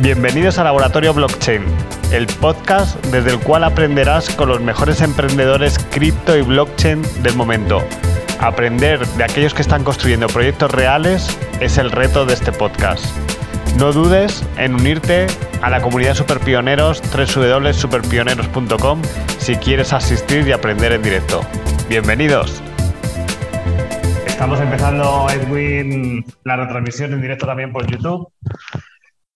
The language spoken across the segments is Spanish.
Bienvenidos a Laboratorio Blockchain, el podcast desde el cual aprenderás con los mejores emprendedores cripto y blockchain del momento. Aprender de aquellos que están construyendo proyectos reales es el reto de este podcast. No dudes en unirte a la comunidad Superpioneros www.superpioneros.com si quieres asistir y aprender en directo. Bienvenidos. Estamos empezando, Edwin, la retransmisión en directo también por YouTube.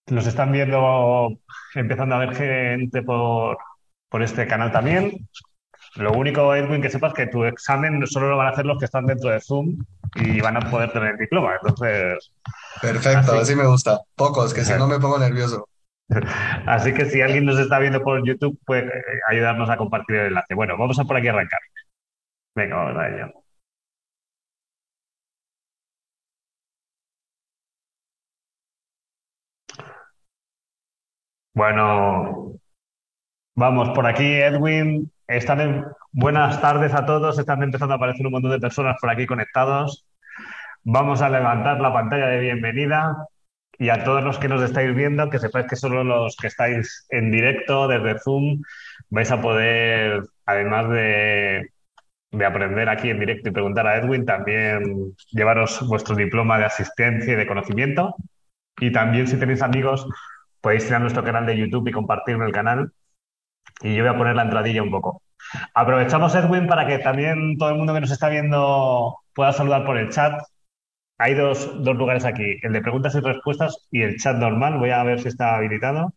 Nos están viendo, empezando a ver gente por, por este canal también. Lo único, Edwin, que sepas que tu examen solo lo van a hacer los que están dentro de Zoom y van a poder tener el diploma. Entonces. Perfecto, así, me gusta. Pocos, que si no me pongo nervioso. Así que si alguien nos está viendo por YouTube, puede ayudarnos a compartir el enlace. Bueno, vamos a por aquí arrancar. Venga, vamos a ello. Bueno, vamos por aquí, Edwin. Están Buenas tardes a todos. Están empezando a aparecer un montón de personas por aquí conectados. Vamos a levantar la pantalla de bienvenida y a todos los que nos estáis viendo, que sepáis que solo los que estáis en directo desde Zoom vais a poder, además de, de aprender aquí en directo y preguntar a Edwin, también llevaros vuestro diploma de asistencia y de conocimiento. Y también si tenéis amigos podéis ir a nuestro canal de YouTube y compartir en el canal. Y yo voy a poner la entradilla un poco. Aprovechamos, Edwin, para que también todo el mundo que nos está viendo pueda saludar por el chat. Hay dos, lugares aquí, el de preguntas y respuestas y el chat normal. Voy a ver si está habilitado.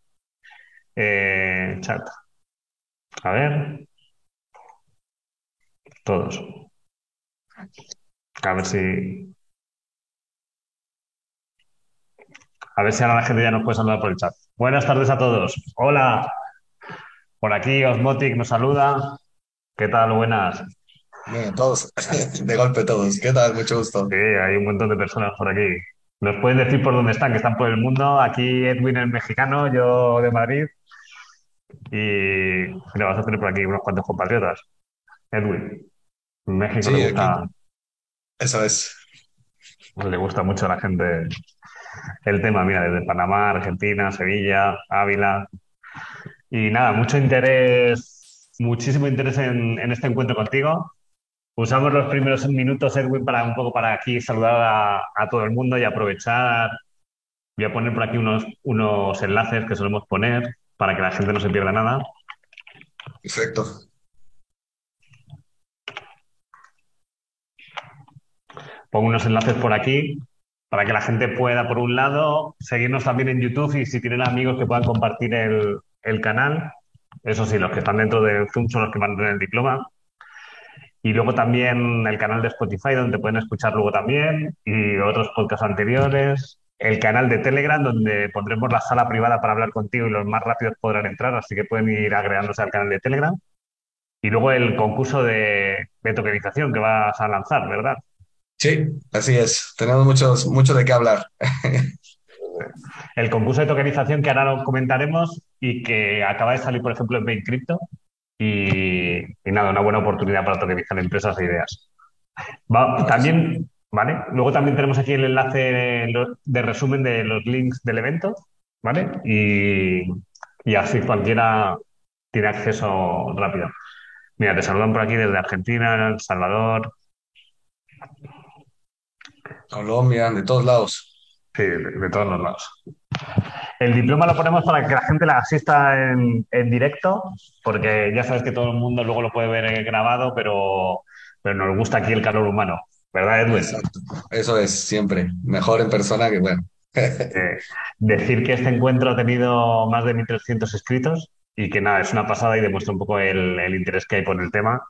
Eh, chat. A ver. Todos. A ver si. A ver si ahora la gente ya nos puede saludar por el chat. Buenas tardes a todos. Hola. Por aquí Osmotic nos saluda. ¿Qué tal? Buenas. Bien, todos, de golpe todos. ¿Qué tal? Mucho gusto. Sí, hay un montón de personas por aquí. ¿Nos pueden decir por dónde están? Que están por el mundo. Aquí Edwin es mexicano, yo de Madrid. Y le vas a tener por aquí unos cuantos compatriotas. Edwin, México sí, le gusta. Eso es. Le gusta mucho a la gente el tema, mira, desde Panamá, Argentina, Sevilla, Ávila. Y nada, mucho interés, muchísimo interés en, este encuentro contigo. Usamos los primeros minutos, Edwin, para un poco para aquí saludar a, todo el mundo y aprovechar. Voy a poner por aquí unos, unos enlaces que solemos poner para que la gente no se pierda nada. Perfecto. Pongo unos enlaces por aquí para que la gente pueda, por un lado, seguirnos también en YouTube y si tienen amigos que puedan compartir el, canal. Eso sí, los que están dentro de Zoom son los que van a tener el diploma. Y luego también el canal de Spotify, donde pueden escuchar luego también, y otros podcasts anteriores. El canal de Telegram, donde pondremos la sala privada para hablar contigo y los más rápidos podrán entrar, así que pueden ir agregándose al canal de Telegram. Y luego el concurso de tokenización que vas a lanzar, ¿verdad? Sí, así es. Tenemos muchos, mucho de qué hablar. El concurso de tokenización que ahora lo comentaremos y que acaba de salir, por ejemplo, en Bain Crypto. Y, nada, una buena oportunidad para tokenizar empresas e ideas. también, ¿vale? Luego también tenemos aquí el enlace de resumen de los links del evento, ¿vale? Y, y así cualquiera tiene acceso rápido. Mira, te saludan por aquí desde Argentina, El Salvador, Colombia, de todos lados. Sí, de, todos los lados. El diploma lo ponemos para que la gente la asista en, directo, porque ya sabes que todo el mundo luego lo puede ver grabado, pero, pero nos gusta aquí el calor humano, ¿verdad, Edwin? Exacto. Eso es siempre. Mejor en persona que bueno. Eh, decir que este encuentro ha tenido más de 1.300 escritos y que nada, es una pasada y demuestra un poco el, el interés que hay por el tema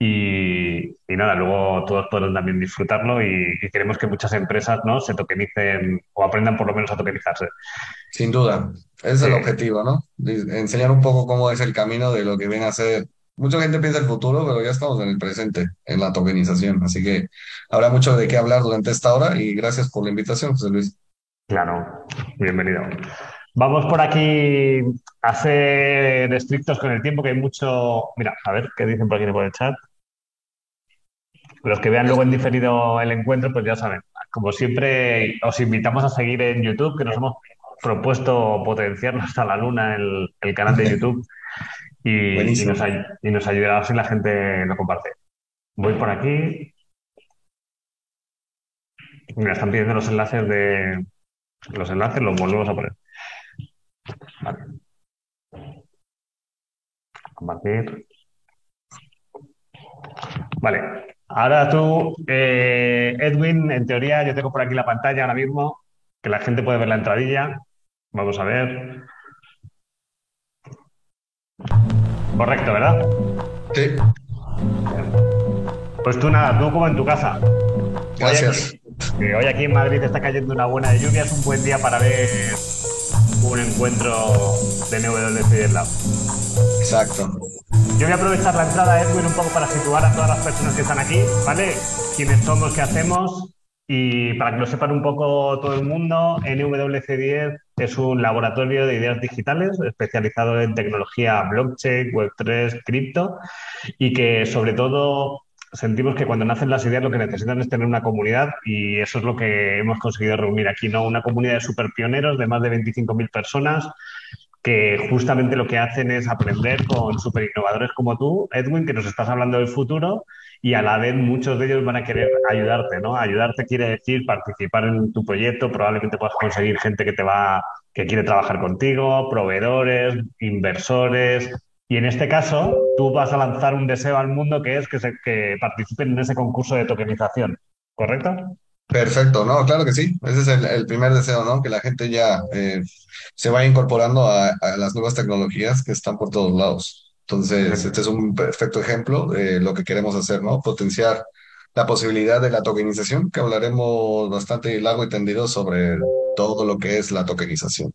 y, nada, luego todos podrán también disfrutarlo y, queremos que muchas empresas ¿no? se tokenicen o aprendan por lo menos a tokenizarse. Sin duda, ese es el objetivo, ¿no? Enseñar un poco cómo es el camino de lo que viene a ser. Mucha gente piensa el futuro, pero ya estamos en el presente, en la tokenización. Así que habrá mucho de qué hablar durante esta hora y gracias por la invitación, José Luis. Claro, bienvenido. Vamos por aquí a ser estrictos con el tiempo, que hay mucho. Mira, a ver qué dicen por aquí por el chat. Los que vean luego en diferido el encuentro, pues ya saben. Como siempre, os invitamos a seguir en YouTube, que nos hemos propuesto potenciarnos hasta la luna el, el canal de YouTube y, y nos, y nos ayudará si la gente lo comparte. Voy por aquí. Mira, están pidiendo los enlaces de. Los enlaces los volvemos a poner. Vale. Compartir. Vale. Ahora tú, eh, Edwin, en teoría, yo tengo por aquí la pantalla ahora mismo, que la gente puede ver la entradilla. Vamos a ver. Correcto, ¿verdad? Sí. Pues tú nada, tú como en tu casa. Gracias. Hoy aquí, hoy aquí en Madrid está cayendo una buena de lluvia, es un buen día para ver un encuentro de NWC del lado. Exacto. Yo voy a aprovechar la entrada, Edwin, un poco para situar a todas las personas que están aquí, ¿vale? Quiénes somos, qué hacemos y para que lo sepan un poco todo el mundo, NWC10 es un laboratorio de ideas digitales especializado en tecnología blockchain, Web3, cripto y que sobre todo sentimos que cuando nacen las ideas lo que necesitan es tener una comunidad y eso es lo que hemos conseguido reunir aquí, ¿no? Una comunidad de super pioneros de más de 25.000 personas que justamente lo que hacen es aprender con super innovadores como tú, Edwin, que nos estás hablando del futuro y a la vez muchos de ellos van a querer ayudarte, ¿no? Ayudarte quiere decir participar en tu proyecto, probablemente puedas conseguir gente que te va, que quiere trabajar contigo, proveedores, inversores. Y en este caso, tú vas a lanzar un deseo al mundo que es que, se, que participen en ese concurso de tokenización, ¿correcto? Perfecto, no, claro que sí. Ese es el, el primer deseo, ¿no? Que la gente ya eh, se vaya incorporando a, a las nuevas tecnologías que están por todos lados. Entonces, este es un perfecto ejemplo de lo que queremos hacer, ¿no? Potenciar la posibilidad de la tokenización, que hablaremos bastante largo y tendido sobre todo lo que es la tokenización.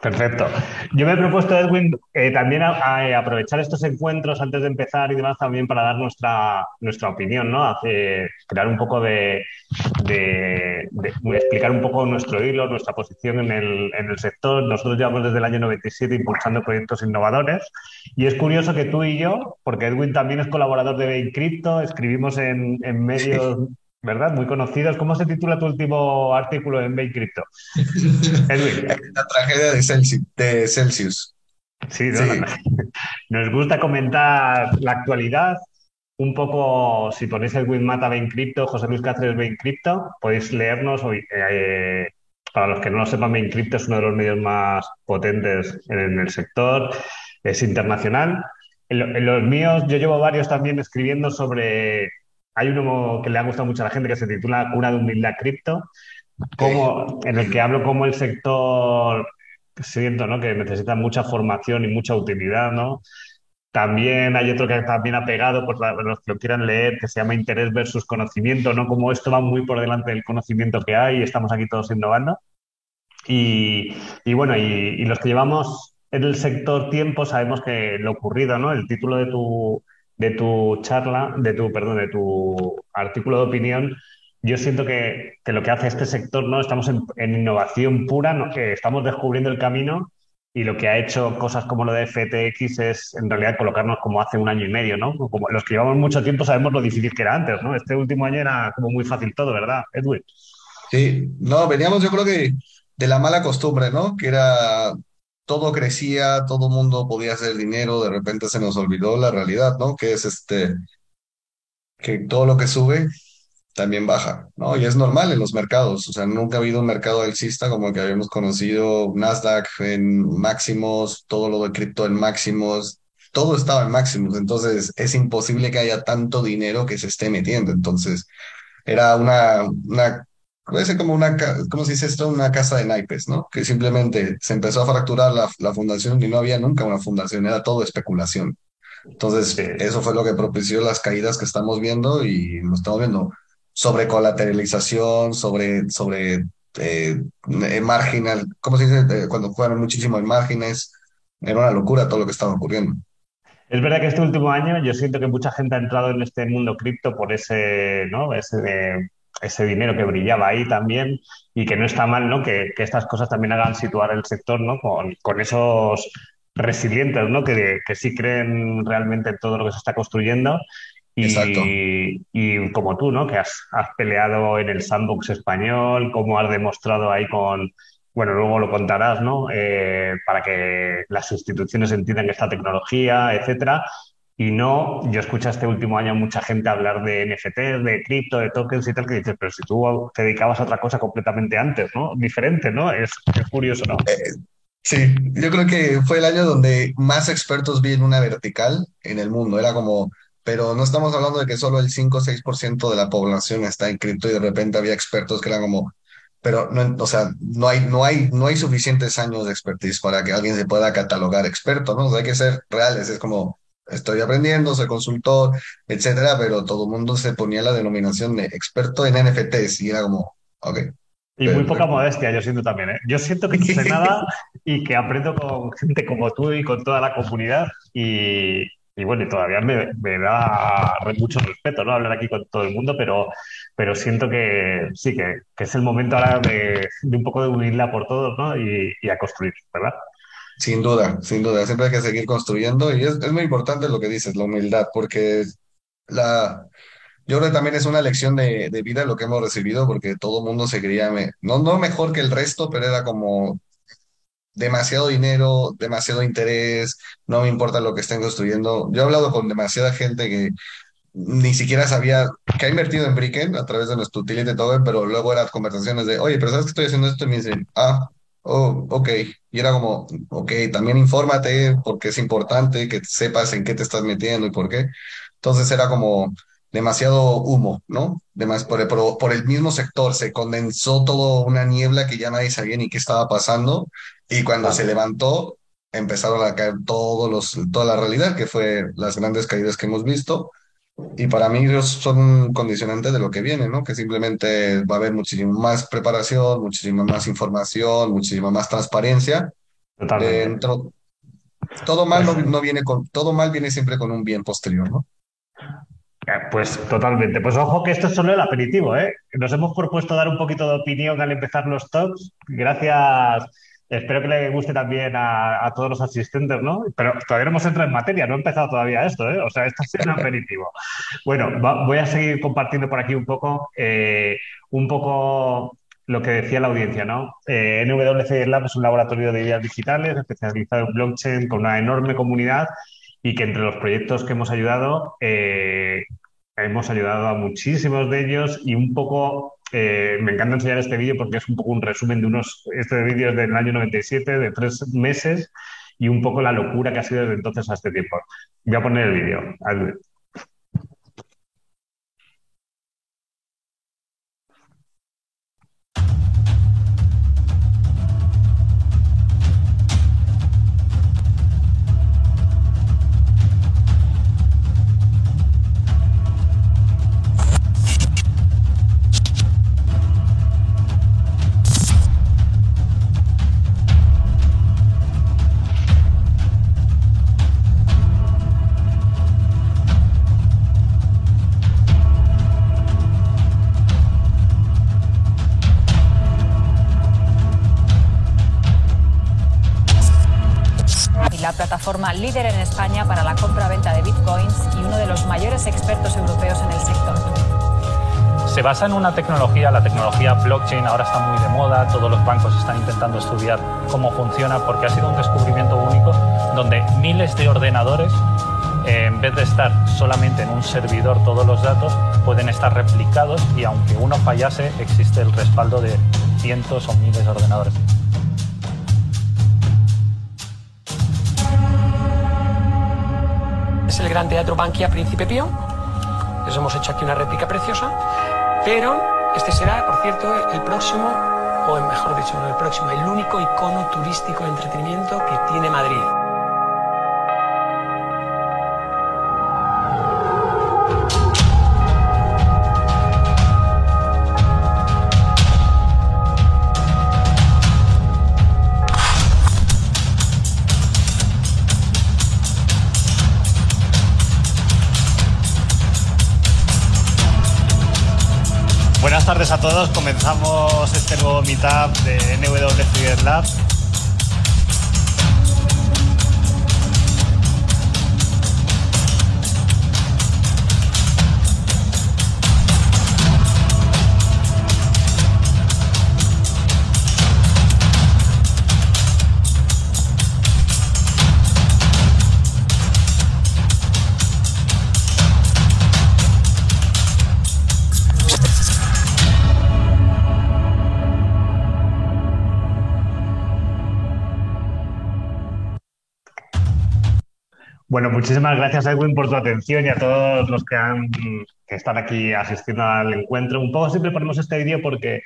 Perfecto. Yo me he propuesto, Edwin, eh, también a, a aprovechar estos encuentros antes de empezar y demás también para dar nuestra, nuestra opinión, ¿no? Hacer, crear un poco de, de, de, explicar un poco nuestro hilo, nuestra posición en el, en el sector. Nosotros llevamos desde el año 97 impulsando proyectos innovadores y es curioso que tú y yo, porque Edwin también es colaborador de Bain Crypto, escribimos en, en medios sí. ¿Verdad? Muy conocidos. ¿Cómo se titula tu último artículo en Bain Crypto? Edwin. La tragedia de Celsius. De Celsius. Sí, ¿no? sí, nos gusta comentar la actualidad. Un poco, si ponéis Edwin Mata Bain Crypto, José Luis Cáceres Bain Crypto, podéis leernos. Hoy, eh, para los que no lo sepan, Bain Crypto es uno de los medios más potentes en el sector. Es internacional. En, en los míos, yo llevo varios también escribiendo sobre hay uno que le ha gustado mucho a la gente que se titula Cura de humildad cripto, como, en el que hablo como el sector siento ¿no? que necesita mucha formación y mucha utilidad, ¿no? También hay otro que también ha pegado, por los que lo quieran leer, que se llama Interés versus Conocimiento, ¿no? Como esto va muy por delante del conocimiento que hay estamos aquí todos innovando. Y, y bueno, y, y, los que llevamos en el sector tiempo sabemos que lo ocurrido, ¿no? El título de tu, de tu charla, de tu, perdón, de tu artículo de opinión, yo siento que, que lo que hace este sector, ¿no? Estamos en, en innovación pura, ¿no? estamos descubriendo el camino y lo que ha hecho cosas como lo de FTX es en realidad colocarnos como hace un año y medio, ¿no? Como los que llevamos mucho tiempo sabemos lo difícil que era antes, ¿no? Este último año era como muy fácil todo, ¿verdad, Edwin? Sí, no, veníamos yo creo que de la mala costumbre, ¿no? Que era todo crecía, todo mundo podía hacer dinero, de repente se nos olvidó la realidad, ¿no? Que es este, que todo lo que sube también baja, ¿no? Y es normal en los mercados, o sea, nunca ha habido un mercado alcista como el que habíamos conocido, Nasdaq en máximos, todo lo de cripto en máximos, todo estaba en máximos, entonces es imposible que haya tanto dinero que se esté metiendo, entonces era una, una puede ser como una, ¿cómo se dice esto? Una casa de naipes, ¿no? Que simplemente se empezó a fracturar la, la fundación y no había nunca una fundación, era todo especulación. Entonces, sí. eso fue lo que propició las caídas que estamos viendo y lo estamos viendo sobre colateralización, sobre, sobre eh, marginal, ¿cómo se dice? Eh, cuando juegan muchísimo en márgenes, era una locura todo lo que estaba ocurriendo. Es verdad que este último año yo siento que mucha gente ha entrado en este mundo cripto por ese, ¿no? Ese de ese dinero que brillaba ahí también y que no está mal, ¿no? Que, que estas cosas también hagan situar el sector, ¿no? Con, con esos resilientes, ¿no? Que, que, sí creen realmente en todo lo que se está construyendo. Y, y como tú, ¿no? Que has, has, peleado en el sandbox español, como has demostrado ahí con, bueno, luego lo contarás, ¿no? Eh, para que las instituciones entiendan esta tecnología, etcétera. Y no, yo escuché este último año mucha gente hablar de NFT, de cripto, de tokens y tal, que dices, pero si tú te dedicabas a otra cosa completamente antes, ¿no? Diferente, ¿no? Es, curioso, ¿no? Eh, sí, yo creo que fue el año donde más expertos vi en una vertical en el mundo. Era como, pero no estamos hablando de que solo el 5 o 6% de la población está en cripto y de repente había expertos que eran como, pero no, o sea, no hay, no hay, no hay suficientes años de expertise para que alguien se pueda catalogar experto, ¿no? Hay que ser reales, es como, estoy aprendiendo, soy consultor, etcétera, pero todo el mundo se ponía la denominación de experto en NFTs y era como, ok. Y muy poca modestia, yo siento también, ¿eh? Yo siento que no sé nada y que aprendo con gente como tú y con toda la comunidad y, y bueno, y todavía me, me, da mucho respeto, ¿no? Hablar aquí con todo el mundo, pero, pero siento que sí, que, que es el momento ahora de, de, un poco de unirla por todos, ¿no? Y, y a construir, ¿verdad? Sin duda, sin duda, siempre hay que seguir construyendo y es, muy importante lo que dices, la humildad, porque la, yo creo que también es una lección de, de vida lo que hemos recibido, porque todo el mundo se creía, me, no, no mejor que el resto, pero era como demasiado dinero, demasiado interés, no me importa lo que estén construyendo. Yo he hablado con demasiada gente que ni siquiera sabía que ha invertido en Bricken a través de nuestro utility token, pero luego eran conversaciones de, oye, pero ¿sabes que estoy haciendo esto? Y me dicen, ah, Oh, ok. Y era como, ok, también infórmate porque es importante que sepas en qué te estás metiendo y por qué. Entonces era como demasiado humo, ¿no? Demas, por, el, por, el mismo sector se condensó toda una niebla que ya nadie sabía ni qué estaba pasando y cuando se levantó empezaron a caer todos los, toda la realidad, que fue las grandes caídas que hemos visto y para mí ellos son un condicionante de lo que viene, ¿no? Que simplemente va a haber muchísima más preparación, muchísima más información, muchísima más transparencia. Dentro, todo mal no, pues no, viene con, todo mal viene siempre con un bien posterior, ¿no? Eh, pues totalmente. Pues ojo que esto es solo el aperitivo, ¿eh? Nos hemos propuesto dar un poquito de opinión al empezar los talks. Gracias Espero que le guste también a, todos los asistentes, ¿no? Pero todavía no hemos entrado en materia, no ha empezado todavía esto, ¿eh? O sea, esto es un aperitivo. Bueno, voy a seguir compartiendo por aquí un poco, eh, un poco lo que decía la audiencia, ¿no? Eh, NWC Lab es un laboratorio de ideas digitales especializado en blockchain con una enorme comunidad y que entre los proyectos que hemos ayudado, eh, hemos ayudado a muchísimos de ellos y un poco eh, me encanta enseñar este vídeo porque es un poco un resumen de unos, este vídeo es del año 97, de tres meses, y un poco la locura que ha sido desde entonces a este tiempo. Voy a poner el vídeo. Líder en España para la compra-venta de bitcoins y uno de los mayores expertos europeos en el sector. Se basa en una tecnología, la tecnología blockchain ahora está muy de moda, todos los bancos están intentando estudiar cómo funciona porque ha sido un descubrimiento único donde miles de ordenadores, eh, en vez de estar solamente en un servidor todos los datos, pueden estar replicados y aunque uno fallase existe el respaldo de cientos o miles de ordenadores. Es el Gran Teatro Bankia Príncipe Pío. Les hemos hecho aquí una réplica preciosa, pero este será, por cierto, el próximo, o mejor dicho, el próximo, el único icono turístico de entretenimiento que tiene Madrid. Buenas tardes a todos. Comenzamos este nuevo meetup de NW Free Lab. Bueno, muchísimas gracias, Edwin, por tu atención y a todos los que, han, que están aquí asistiendo al encuentro. Un poco siempre ponemos este vídeo porque,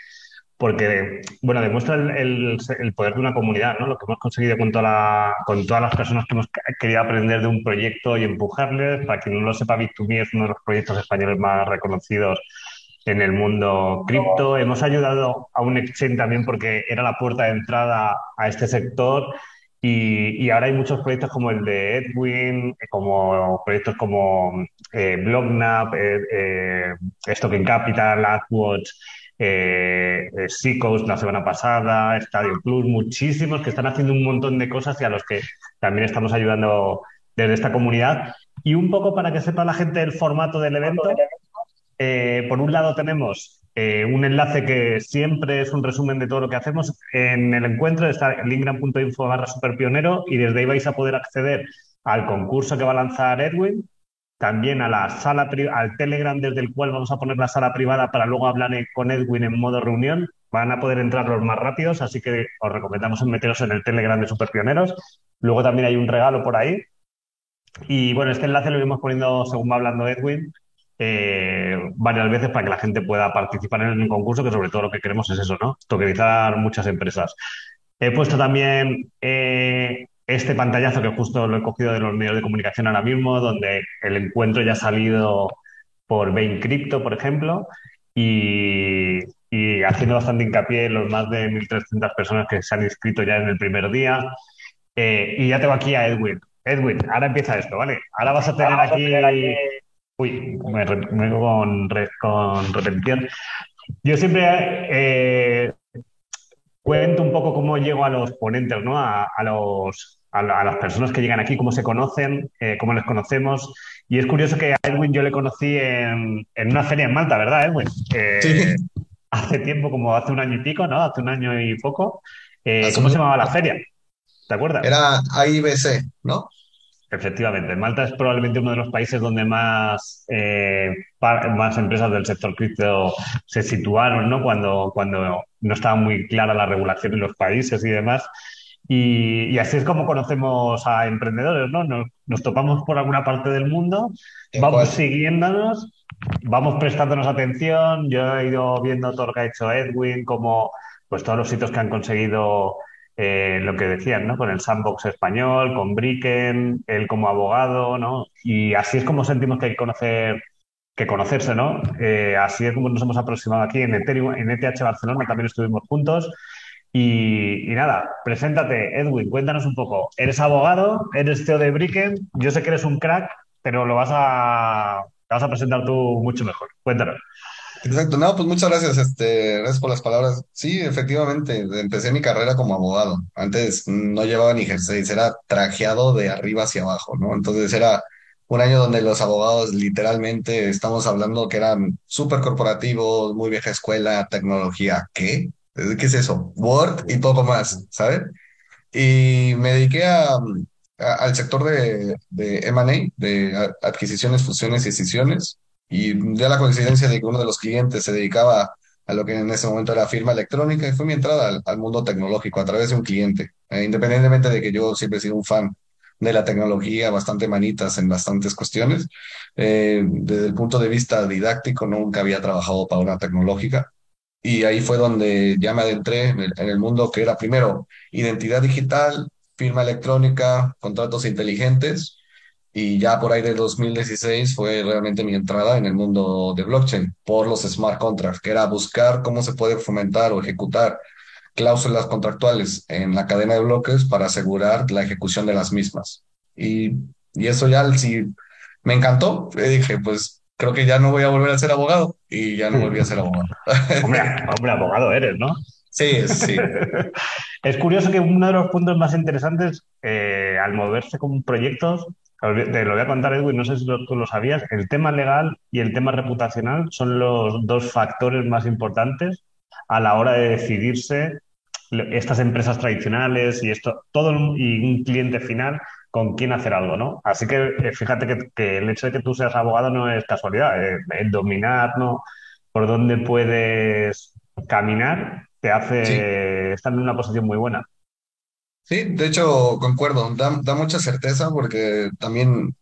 porque bueno, demuestra el, el, poder de una comunidad, ¿no? Lo que hemos conseguido con, toda la, con todas las personas que hemos querido aprender de un proyecto y empujarles. Para quien no lo sepa, Bit2Me es uno de los proyectos españoles más reconocidos en el mundo cripto. Hemos ayudado a un exchange también porque era la puerta de entrada a este sector y, ahora hay muchos proyectos como el de Edwin, como proyectos como eh, Blognap, eh, eh, Stocking Capital, AdWatch, eh, Seacoast la semana pasada, Estadio Plus, muchísimos que están haciendo un montón de cosas y a los que también estamos ayudando desde esta comunidad. Y un poco para que sepa la gente el formato del evento, por un lado tenemos eh, un enlace que siempre es un resumen de todo lo que hacemos. En el encuentro está lingram.info barra superpionero y desde ahí vais a poder acceder al concurso que va a lanzar Edwin, también a la sala al Telegram desde el cual vamos a poner la sala privada para luego hablar con Edwin en modo reunión. Van a poder entrar los más rápidos, así que os recomendamos meteros en el Telegram de Superpioneros. Luego también hay un regalo por ahí. Y bueno, este enlace lo iremos poniendo según va hablando Edwin eh, varias veces para que la gente pueda participar en el concurso, que sobre todo lo que queremos es eso, ¿no? Tokenizar muchas empresas. He puesto también eh, este pantallazo que justo lo he cogido de los medios de comunicación ahora mismo, donde el encuentro ya ha salido por Bain Crypto, por ejemplo, y, haciendo bastante hincapié en los más de 1.300 personas que se han inscrito ya en el primer día. Eh, y ya tengo aquí a Edwin. Edwin, ahora empieza esto, ¿vale? Ahora vas a tener aquí Uy, me, me con, con repetición. Yo siempre eh, cuento un poco cómo llego a los ponentes, ¿no? A, los, a, las personas que llegan aquí, cómo se conocen, eh, cómo les conocemos. Y es curioso que a Edwin yo le conocí en, una feria en Malta, ¿verdad, Edwin? Eh, sí. Hace tiempo, como hace un año y pico, ¿no? Hace un año y poco. ¿Cómo se llamaba la feria? ¿Te acuerdas? Era AIBC, ¿no? Efectivamente, Malta es probablemente uno de los países donde más, eh, más empresas del sector cripto se situaron, ¿no? Cuando, cuando no estaba muy clara la regulación en los países y demás. Y, así es como conocemos a emprendedores, ¿no? Nos, topamos por alguna parte del mundo, vamos siguiéndonos, vamos prestándonos atención. Yo he ido viendo todo lo que ha hecho Edwin, como pues todos los sitios que han conseguido eh, lo que decían, ¿no? Con el sandbox español, con Bricken, él como abogado, ¿no? Y así es como sentimos que hay que conocer, que conocerse, ¿no? Eh, así es como nos hemos aproximado aquí en Ethereum, en ETH Barcelona, también estuvimos juntos. Y, nada, preséntate, Edwin, cuéntanos un poco. Eres abogado, eres CEO de Bricken, yo sé que eres un crack, pero lo vas a, te vas a presentar tú mucho mejor. Cuéntanos. Exacto, no, pues muchas gracias, este, gracias por las palabras. Sí, efectivamente, empecé mi carrera como abogado. Antes no llevaba ni jersey, era trajeado de arriba hacia abajo, ¿no? Entonces era un año donde los abogados literalmente estamos hablando que eran súper corporativos, muy vieja escuela, tecnología. ¿Qué? ¿Qué es eso? Word y poco más, ¿sabes? Y me dediqué a, al sector de, de M&A, de adquisiciones, fusiones y decisiones y de la coincidencia de que uno de los clientes se dedicaba a lo que en ese momento era firma electrónica y fue mi entrada al, mundo tecnológico a través de un cliente. Eh, independientemente de que yo siempre he sido un fan de la tecnología, bastante manitas en bastantes cuestiones, eh, desde el punto de vista didáctico nunca había trabajado para una tecnológica. Y ahí fue donde ya me adentré en el, en el mundo que era primero identidad digital, firma electrónica, contratos inteligentes y ya por ahí de 2016 fue realmente mi entrada en el mundo de blockchain por los smart contracts, que era buscar cómo se puede fomentar o ejecutar cláusulas contractuales en la cadena de bloques para asegurar la ejecución de las mismas. Y, y eso ya sí me encantó. Le dije, pues creo que ya no voy a volver a ser abogado y ya no volví a ser abogado. Hombre, hombre abogado eres, ¿no? Sí, sí. es curioso que uno de los puntos más interesantes eh, al moverse con proyectos te lo voy a contar, Edwin, no sé si tú lo sabías. El tema legal y el tema reputacional son los dos factores más importantes a la hora de decidirse estas empresas tradicionales y esto, todo y un cliente final con quién hacer algo, ¿no? Así que eh, fíjate que, el hecho de que tú seas abogado no es casualidad. Eh, el dominar, ¿no? Por dónde puedes caminar te hace estar en una posición muy buena. Sí, de hecho, concuerdo, da, mucha certeza porque también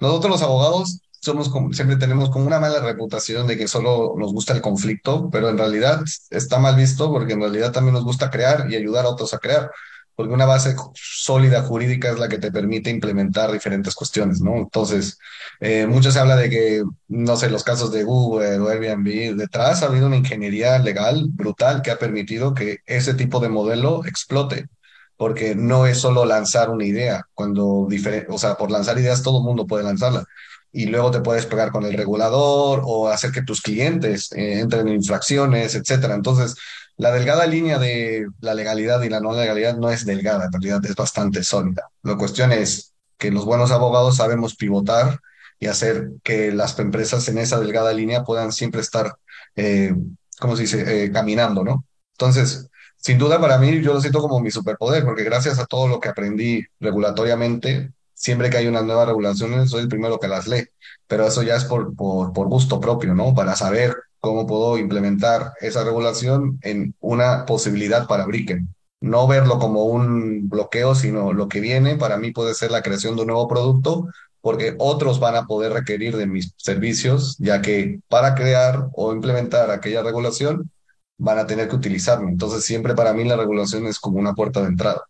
nosotros los abogados somos siempre tenemos como una mala reputación de que solo nos gusta el conflicto, pero en realidad está mal visto porque en realidad también nos gusta crear y ayudar a otros a crear, porque una base sólida jurídica es la que te permite implementar diferentes cuestiones, ¿no? Entonces, eh, mucho se habla de que, no sé, los casos de Google o Airbnb, detrás ha habido una ingeniería legal brutal que ha permitido que ese tipo de modelo explote porque no es solo lanzar una idea, cuando o sea, por lanzar ideas todo el mundo puede lanzarla. Y luego te puedes pegar con el regulador o hacer que tus clientes eh, entren en infracciones, etcétera. Entonces, la delgada línea de la legalidad y la no legalidad no es delgada, en realidad es bastante sólida. La cuestión es que los buenos abogados sabemos pivotar y hacer que las empresas en esa delgada línea puedan siempre estar, eh, ¿cómo se dice?, eh, caminando, ¿no? Entonces, sin duda para mí yo lo siento como mi superpoder, porque gracias a todo lo que aprendí regulatoriamente, siempre que hay unas nuevas regulaciones, soy el primero que las lee, pero eso ya es por, por, gusto propio, ¿no? Para saber cómo puedo implementar esa regulación en una posibilidad para Bricken. No verlo como un bloqueo, sino lo que viene para mí puede ser la creación de un nuevo producto, porque otros van a poder requerir de mis servicios, ya que para crear o implementar aquella regulación van a tener que utilizarlo. Entonces, siempre para mí la regulación es como una puerta de entrada.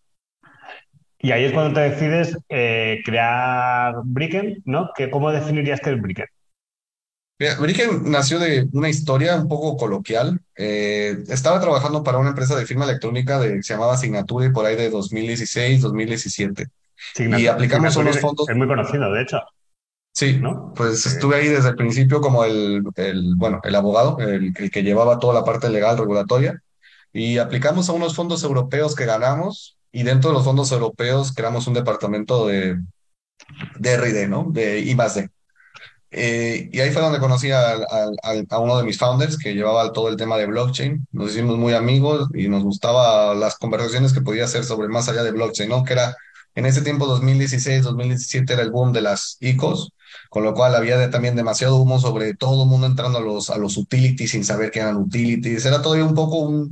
Y ahí es cuando te decides eh, crear Bricken, ¿no? ¿Que, ¿Cómo definirías que es Bricken? Bricken nació de una historia un poco coloquial. Eh, estaba trabajando para una empresa de firma electrónica de, se llamaba Signature por ahí de 2016, 2017. y aplicamos unos fondos. Es muy conocido, de hecho. Sí, ¿no? Pues estuve ahí desde el principio como el, el bueno, el abogado, el, el, que llevaba toda la parte legal regulatoria, y aplicamos a unos fondos europeos que ganamos, y dentro de los fondos europeos creamos un departamento de, de R&D, ¿no? De I más D. Eh, y ahí fue donde conocí a, a, a, uno de mis founders que llevaba todo el tema de blockchain. Nos hicimos muy amigos y nos gustaba las conversaciones que podía hacer sobre más allá de blockchain, ¿no? Que era, en ese tiempo, 2016, 2017, era el boom de las ICOs con lo cual había también demasiado humo sobre todo el mundo entrando a los, a los utilities sin saber qué eran utilities. Era todavía un poco un,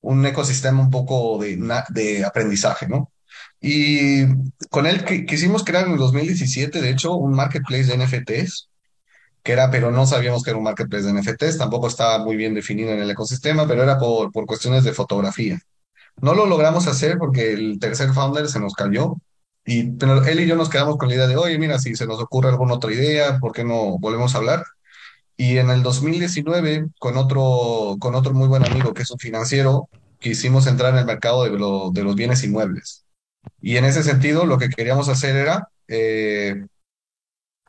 un ecosistema un poco de, de aprendizaje, ¿no? Y con él quisimos crear en el 2017, de hecho, un marketplace de NFTs, que era, pero no sabíamos que era un marketplace de NFTs, tampoco estaba muy bien definido en el ecosistema, pero era por, por cuestiones de fotografía. No lo logramos hacer porque el tercer founder se nos cayó y pero él y yo nos quedamos con la idea de, oye, mira, si se nos ocurre alguna otra idea, ¿por qué no volvemos a hablar? Y en el 2019, con otro, con otro muy buen amigo que es un financiero, quisimos entrar en el mercado de, de los bienes inmuebles. Y en ese sentido, lo que queríamos hacer era eh,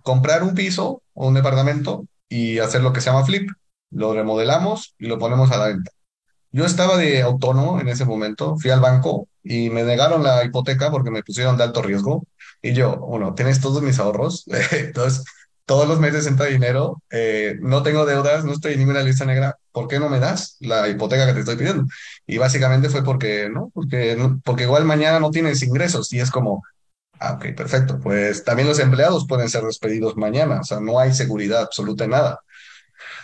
comprar un piso o un departamento y hacer lo que se llama flip. Lo remodelamos y lo ponemos a la venta. Yo estaba de autónomo en ese momento, fui al banco y me negaron la hipoteca porque me pusieron de alto riesgo. Y yo, bueno, tienes todos mis ahorros, entonces todos los meses entra dinero, eh, no tengo deudas, no estoy en ninguna lista negra, ¿por qué no me das la hipoteca que te estoy pidiendo? Y básicamente fue porque, ¿no? Porque, porque igual mañana no tienes ingresos y es como, ah, ok, perfecto, pues también los empleados pueden ser despedidos mañana, o sea, no hay seguridad absoluta en nada.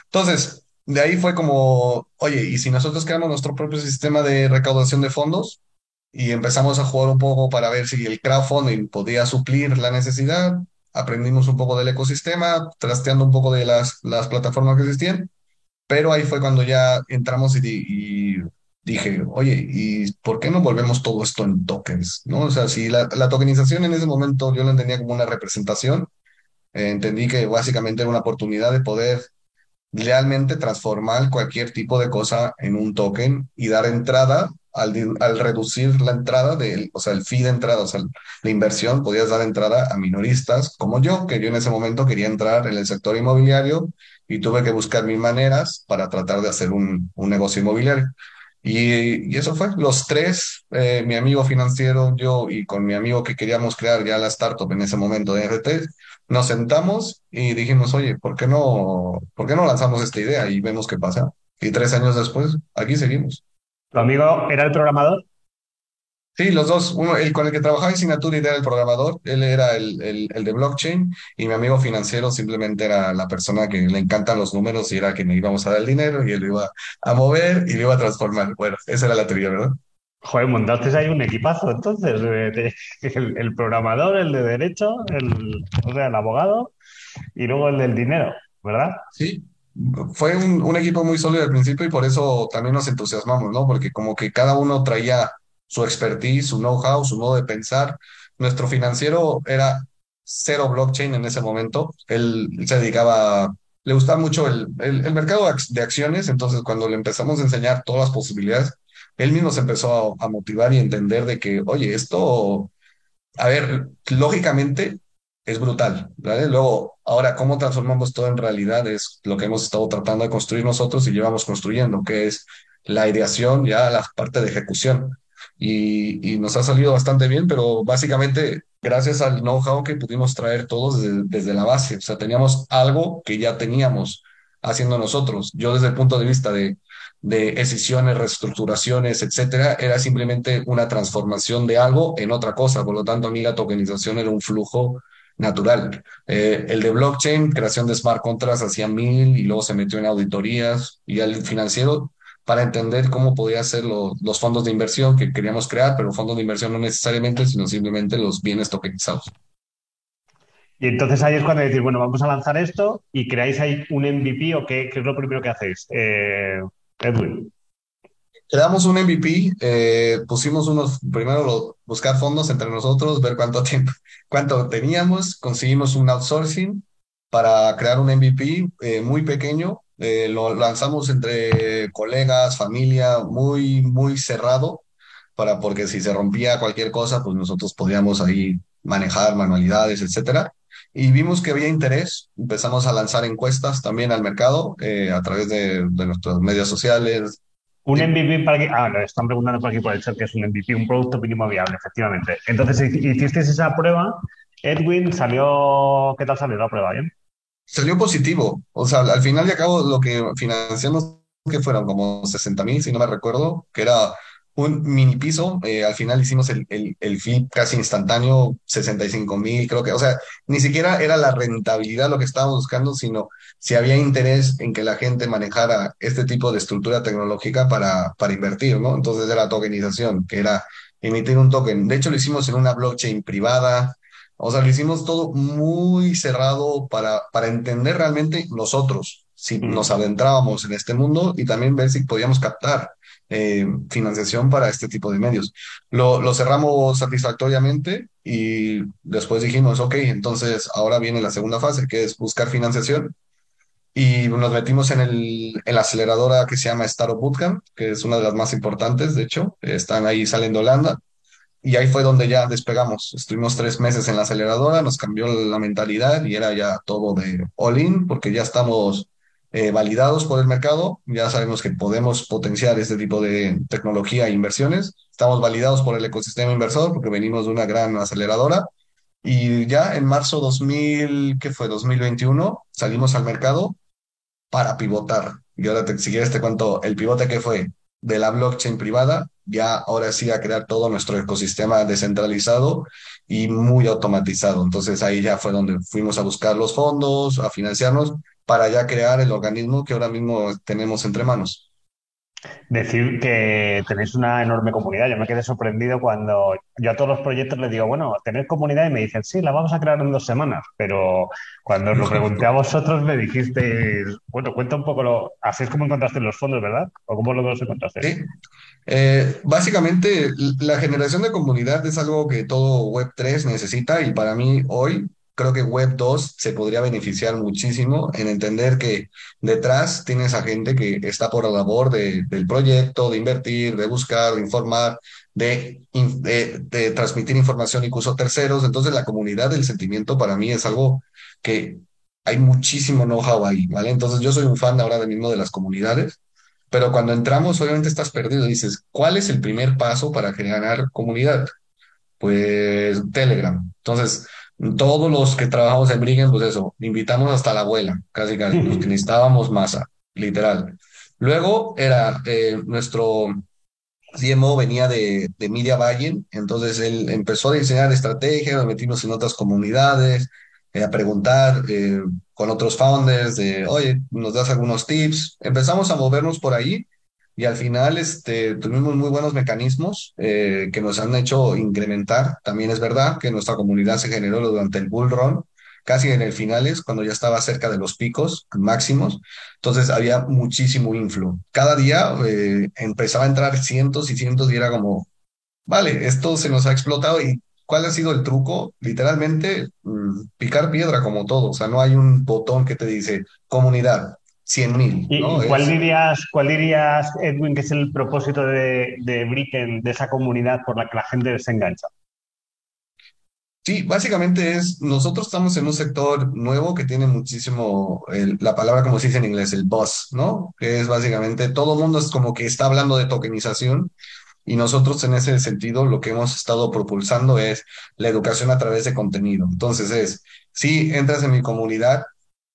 Entonces, de ahí fue como, oye, ¿y si nosotros creamos nuestro propio sistema de recaudación de fondos? y empezamos a jugar un poco para ver si el crowdfunding podía suplir la necesidad. Aprendimos un poco del ecosistema, trasteando un poco de las, las plataformas que existían, pero ahí fue cuando ya entramos y, dije, oye, ¿y por qué no volvemos todo esto en tokens? ¿No? O sea, si la, la tokenización en ese momento yo la entendía como una representación, eh, entendí que básicamente era una oportunidad de poder realmente transformar cualquier tipo de cosa en un token y dar entrada al, reducir la entrada, de, o sea, el fee de entrada, o sea, la inversión, podías dar entrada a minoristas como yo, que yo en ese momento quería entrar en el sector inmobiliario y tuve que buscar mil maneras para tratar de hacer un, un negocio inmobiliario. Y, y, eso fue, los tres, eh, mi amigo financiero, yo y con mi amigo que queríamos crear ya la startup en ese momento de RT, nos sentamos y dijimos, oye, ¿por qué no, ¿por qué no lanzamos esta idea y vemos qué pasa? Y tres años después, aquí seguimos. ¿Tu amigo era el programador? Sí, los dos. Uno, el con el que trabajaba en Signature era el programador, él era el, el, el, de blockchain y mi amigo financiero simplemente era la persona que le encantan los números y era quien le íbamos a dar el dinero y él lo iba a mover y lo iba a transformar. Bueno, esa era la teoría, ¿verdad? Joder, montaste ahí un equipazo, entonces, el, programador, el de derecho, el, o sea, el abogado y luego el del dinero, ¿verdad? Sí, fue un, equipo muy sólido al principio y por eso también nos entusiasmamos, ¿no? Porque como que cada uno traía su expertise, su know-how, su modo de pensar. Nuestro financiero era cero blockchain en ese momento. Él se dedicaba, le gustaba mucho el, el mercado de acciones, entonces cuando le empezamos a enseñar todas las posibilidades, él mismo se empezó a, motivar y entender de que, oye, esto, a ver, lógicamente es brutal, ¿vale? Luego, ahora, ¿cómo transformamos todo en realidad? Es lo que hemos estado tratando de construir nosotros y llevamos construyendo, que es la ideación, ya la parte de ejecución. Y, y nos ha salido bastante bien, pero básicamente gracias al know-how que pudimos traer todos desde, desde la base. O sea, teníamos algo que ya teníamos haciendo nosotros. Yo desde el punto de vista de de decisiones, reestructuraciones, etcétera, era simplemente una transformación de algo en otra cosa. Por lo tanto, a mí la tokenización era un flujo natural. Eh, el de blockchain, creación de smart contracts, hacía mil y luego se metió en auditorías y al financiero para entender cómo podía ser los fondos de inversión que queríamos crear, pero fondos de inversión no necesariamente, sino simplemente los bienes tokenizados. Y entonces ahí es cuando decís, bueno, vamos a lanzar esto y creáis ahí un MVP o qué, qué es lo primero que hacéis. Eh, Edwin. Creamos un MVP, eh, pusimos unos, primero buscar fondos entre nosotros, ver cuánto tiempo, cuánto teníamos, conseguimos un outsourcing para crear un MVP eh, muy pequeño, eh, lo lanzamos entre colegas, familia, muy, muy cerrado, para, porque si se rompía cualquier cosa, pues nosotros podíamos ahí manejar manualidades, etcétera. Y vimos que había interés, empezamos a lanzar encuestas también al mercado eh, a través de, de nuestras medios sociales. Un MVP para que. Ah, lo están preguntando por aquí por el chat que es un MVP, un producto mínimo viable, efectivamente. Entonces, hiciste esa prueba. Edwin, salió. ¿Qué tal salió la prueba? ¿Bien? Salió positivo. O sea, al final y al cabo, lo que financiamos, que fueron como 60 mil, si no me recuerdo, que era un mini piso, eh, al final hicimos el, el, el flip casi instantáneo, 65 mil, creo que, o sea, ni siquiera era la rentabilidad lo que estábamos buscando, sino si había interés en que la gente manejara este tipo de estructura tecnológica para, para invertir, ¿no? Entonces era tokenización, que era emitir un token. De hecho, lo hicimos en una blockchain privada, o sea, lo hicimos todo muy cerrado para, para entender realmente nosotros, si nos adentrábamos en este mundo y también ver si podíamos captar eh, financiación para este tipo de medios. Lo, cerramos satisfactoriamente y después dijimos, ok, entonces ahora viene la segunda fase, que es buscar financiación. Y nos metimos en, el, la aceleradora que se llama Startup Bootcamp, que es una de las más importantes, de hecho. Están ahí, salen de Holanda. Y ahí fue donde ya despegamos. Estuvimos tres meses en la aceleradora, nos cambió la mentalidad y era ya todo de all-in, porque ya estamos eh, validados por el mercado, ya sabemos que podemos potenciar este tipo de tecnología e inversiones, estamos validados por el ecosistema inversor porque venimos de una gran aceleradora y ya en marzo 2000, ¿qué fue? 2021, salimos al mercado para pivotar. Y ahora, te, si quieres, te cuento el pivote que fue de la blockchain privada, ya ahora sí a crear todo nuestro ecosistema descentralizado y muy automatizado. Entonces ahí ya fue donde fuimos a buscar los fondos, a financiarnos para ya crear el organismo que ahora mismo tenemos entre manos. Decir que tenéis una enorme comunidad. Yo me quedé sorprendido cuando yo a todos los proyectos les digo, bueno, tenéis comunidad y me dicen, sí, la vamos a crear en dos semanas. Pero cuando os lo pregunté a vosotros me dijisteis, bueno, cuenta un poco, lo, así es como encontraste los fondos, ¿verdad? ¿O cómo los encontraste? Sí. Eh, básicamente, la generación de comunidad es algo que todo Web3 necesita y para mí hoy creo que Web 2 se podría beneficiar muchísimo en entender que detrás tienes a gente que está por la labor de, del proyecto, de invertir, de buscar, de informar, de, de, de transmitir información incluso a terceros. Entonces la comunidad del sentimiento para mí es algo que hay muchísimo know-how ahí, ¿vale? Entonces yo soy un fan ahora mismo de las comunidades, pero cuando entramos obviamente estás perdido. Dices, ¿cuál es el primer paso para generar comunidad? Pues Telegram. Entonces, todos los que trabajamos en Briggen, pues eso, invitamos hasta la abuela, casi casi, los que necesitábamos masa, literal. Luego era eh, nuestro CMO venía de, de Media Valle, entonces él empezó a diseñar estrategias, nos metimos en otras comunidades, eh, a preguntar eh, con otros founders de, oye, nos das algunos tips. Empezamos a movernos por ahí y al final este, tuvimos muy buenos mecanismos eh, que nos han hecho incrementar. También es verdad que nuestra comunidad se generó durante el bull run, casi en el finales, cuando ya estaba cerca de los picos máximos. Entonces había muchísimo inflow. Cada día eh, empezaba a entrar cientos y cientos y era como, vale, esto se nos ha explotado y ¿cuál ha sido el truco? Literalmente mm, picar piedra como todo. O sea, no hay un botón que te dice comunidad 100 mil. ¿Y ¿no? cuál, Es- dirías, cuál dirías, Edwin, que es el propósito de, de Bricken, de esa comunidad por la que la gente se engancha? Sí, básicamente es, nosotros estamos en un sector nuevo que tiene muchísimo, el- la palabra como se dice en inglés, el buzz, ¿no? Que es básicamente, todo el mundo es como que está hablando de tokenización y nosotros en ese sentido lo que hemos estado propulsando es la educación a través de contenido. Entonces es, si entras en mi comunidad,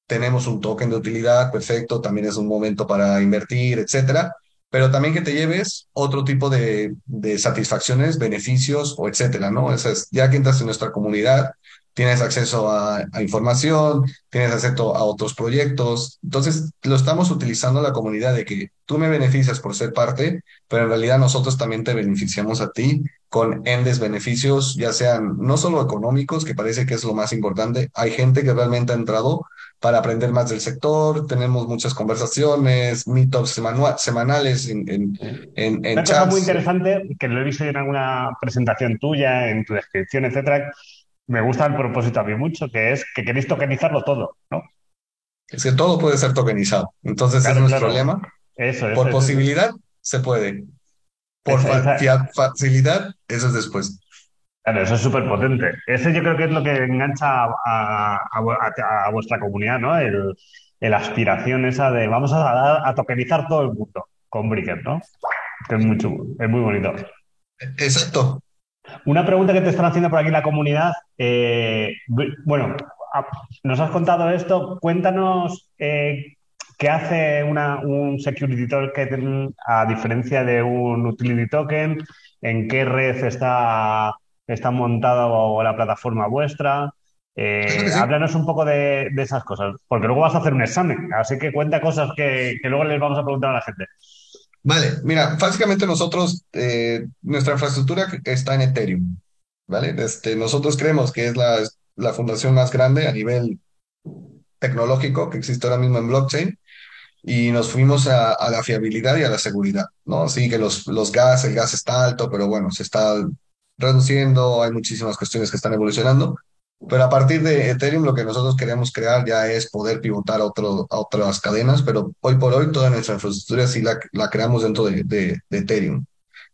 tenemos un token de utilidad, perfecto, también es un momento para invertir, etcétera, pero también que te lleves otro tipo de, de satisfacciones, beneficios o etcétera, ¿no? Eso es, ya que entras en nuestra comunidad, tienes acceso a, a información, tienes acceso a otros proyectos, entonces lo estamos utilizando la comunidad de que tú me beneficias por ser parte, pero en realidad nosotros también te beneficiamos a ti con endes beneficios, ya sean no solo económicos, que parece que es lo más importante, hay gente que realmente ha entrado para aprender más del sector. Tenemos muchas conversaciones, meetups semanales en, en, en, en Una cosa muy interesante, que lo he visto en alguna presentación tuya, en tu descripción, etcétera, me gusta el propósito a mí mucho, que es que queréis tokenizarlo todo, ¿no? Es que todo puede ser tokenizado. Entonces Claro, es nuestro claro. lema. Eso, eso, Por eso, posibilidad, se puede. Por fa- facilidad, eso es después. Claro, eso es súper potente. Ese yo creo que es lo que engancha a, a- a- a vuestra comunidad, ¿no? El, el aspiración esa de vamos a, dar- a tokenizar todo el mundo con Bricker, ¿no? Que es muy chulo, es muy bonito. Exacto. Una pregunta que te están haciendo por aquí la comunidad. eh, bu- bueno, a- nos has contado esto. Cuéntanos eh, qué hace una, un security token a diferencia de un utility token, en qué red está, está montada o la plataforma vuestra. Eh, sí. háblanos un poco de, de esas cosas, porque luego vas a hacer un examen, así que cuenta cosas que, que luego les vamos a preguntar a la gente. Vale, mira, básicamente nosotros, eh, nuestra infraestructura está en Ethereum, ¿vale? Este, nosotros creemos que es la, la fundación más grande a nivel tecnológico que existe ahora mismo en blockchain y nos fuimos a, a la fiabilidad y a la seguridad, ¿no? Sí, que los, los gas, el gas está alto, pero bueno, se está reduciendo, hay muchísimas cuestiones que están evolucionando, pero a partir de Ethereum lo que nosotros queremos crear ya es poder pivotar a, otro, a otras cadenas, pero hoy por hoy toda nuestra infraestructura sí la, la creamos dentro de, de, de Ethereum.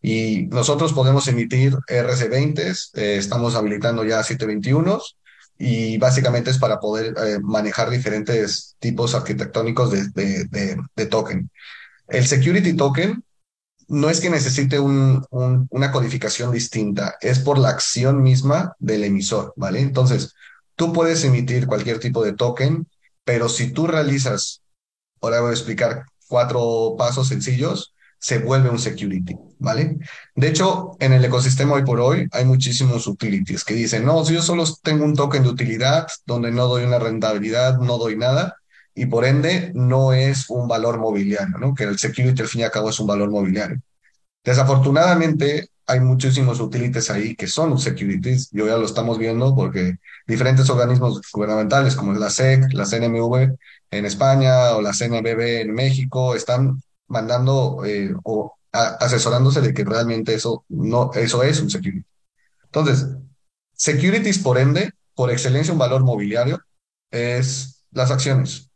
Y nosotros podemos emitir RC20s, eh, estamos habilitando ya 721 y básicamente es para poder eh, manejar diferentes tipos arquitectónicos de, de token. El security token no es que necesite un, un, una codificación distinta, es por la acción misma del emisor, ¿vale? Entonces, tú puedes emitir cualquier tipo de token, pero si tú realizas, ahora voy a explicar cuatro pasos sencillos, se vuelve un security, ¿vale? De hecho, en el ecosistema hoy por hoy hay muchísimos utilities que dicen, no, si yo solo tengo un token de utilidad donde no doy una rentabilidad, no doy nada, y por ende no es un valor mobiliario, ¿no? Que el security al fin y al cabo es un valor mobiliario. Desafortunadamente hay muchísimos utilities ahí que son securities, yo ya lo estamos viendo porque diferentes organismos gubernamentales como la SEC, la CNMV en España o la CNBB en México están mandando eh, o asesorándose de que realmente eso no eso es un security. Entonces, securities por ende, por excelencia un valor mobiliario es las acciones,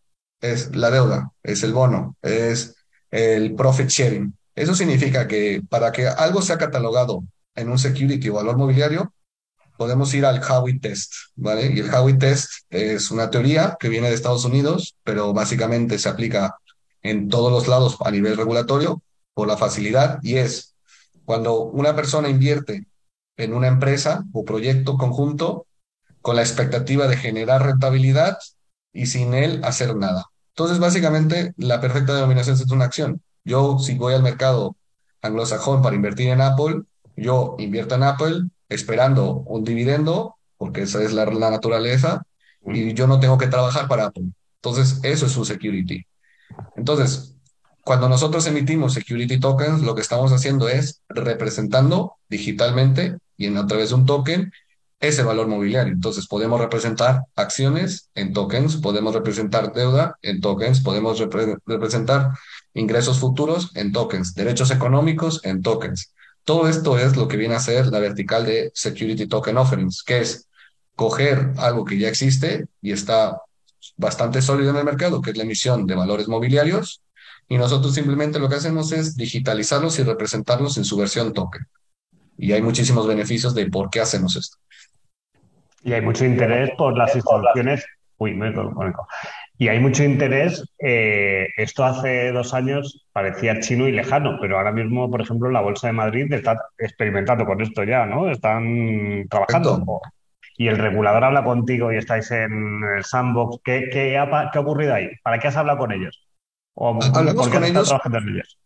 es la deuda, es el bono, es el profit sharing. Eso significa que para que algo sea catalogado en un security o valor mobiliario, podemos ir al Howey Test, ¿vale? Y el Howey Test es una teoría que viene de Estados Unidos, pero básicamente se aplica en todos los lados a nivel regulatorio por la facilidad y es cuando una persona invierte en una empresa o proyecto conjunto con la expectativa de generar rentabilidad y sin él hacer nada. Entonces, básicamente, la perfecta denominación es una acción. Yo, si voy al mercado anglosajón para invertir en Apple, yo invierto en Apple esperando un dividendo, porque esa es la, la naturaleza, y yo no tengo que trabajar para Apple. Entonces, eso es un security. Entonces, cuando nosotros emitimos security tokens, lo que estamos haciendo es representando digitalmente y en, a través de un token ese valor mobiliario. Entonces podemos representar acciones en tokens, podemos representar deuda en tokens, podemos representar ingresos futuros en tokens, derechos económicos en tokens. Todo esto es lo que viene a ser la vertical de Security Token Offerings, que es coger algo que ya existe y está bastante sólido en el mercado, que es la emisión de valores mobiliarios, y nosotros simplemente lo que hacemos es digitalizarlos y representarlos en su versión token. Y hay muchísimos beneficios de por qué hacemos esto. Y hay mucho interés por las instituciones. Uy, me Y hay mucho interés. Eh, esto hace dos años parecía chino y lejano, pero ahora mismo, por ejemplo, la Bolsa de Madrid está experimentando con esto ya, ¿no? Están trabajando. Y el regulador habla contigo y estáis en el sandbox. ¿Qué, qué, ha, qué ha ocurrido ahí? ¿Para qué has hablado con ellos? ¿O Hablamos con ellos.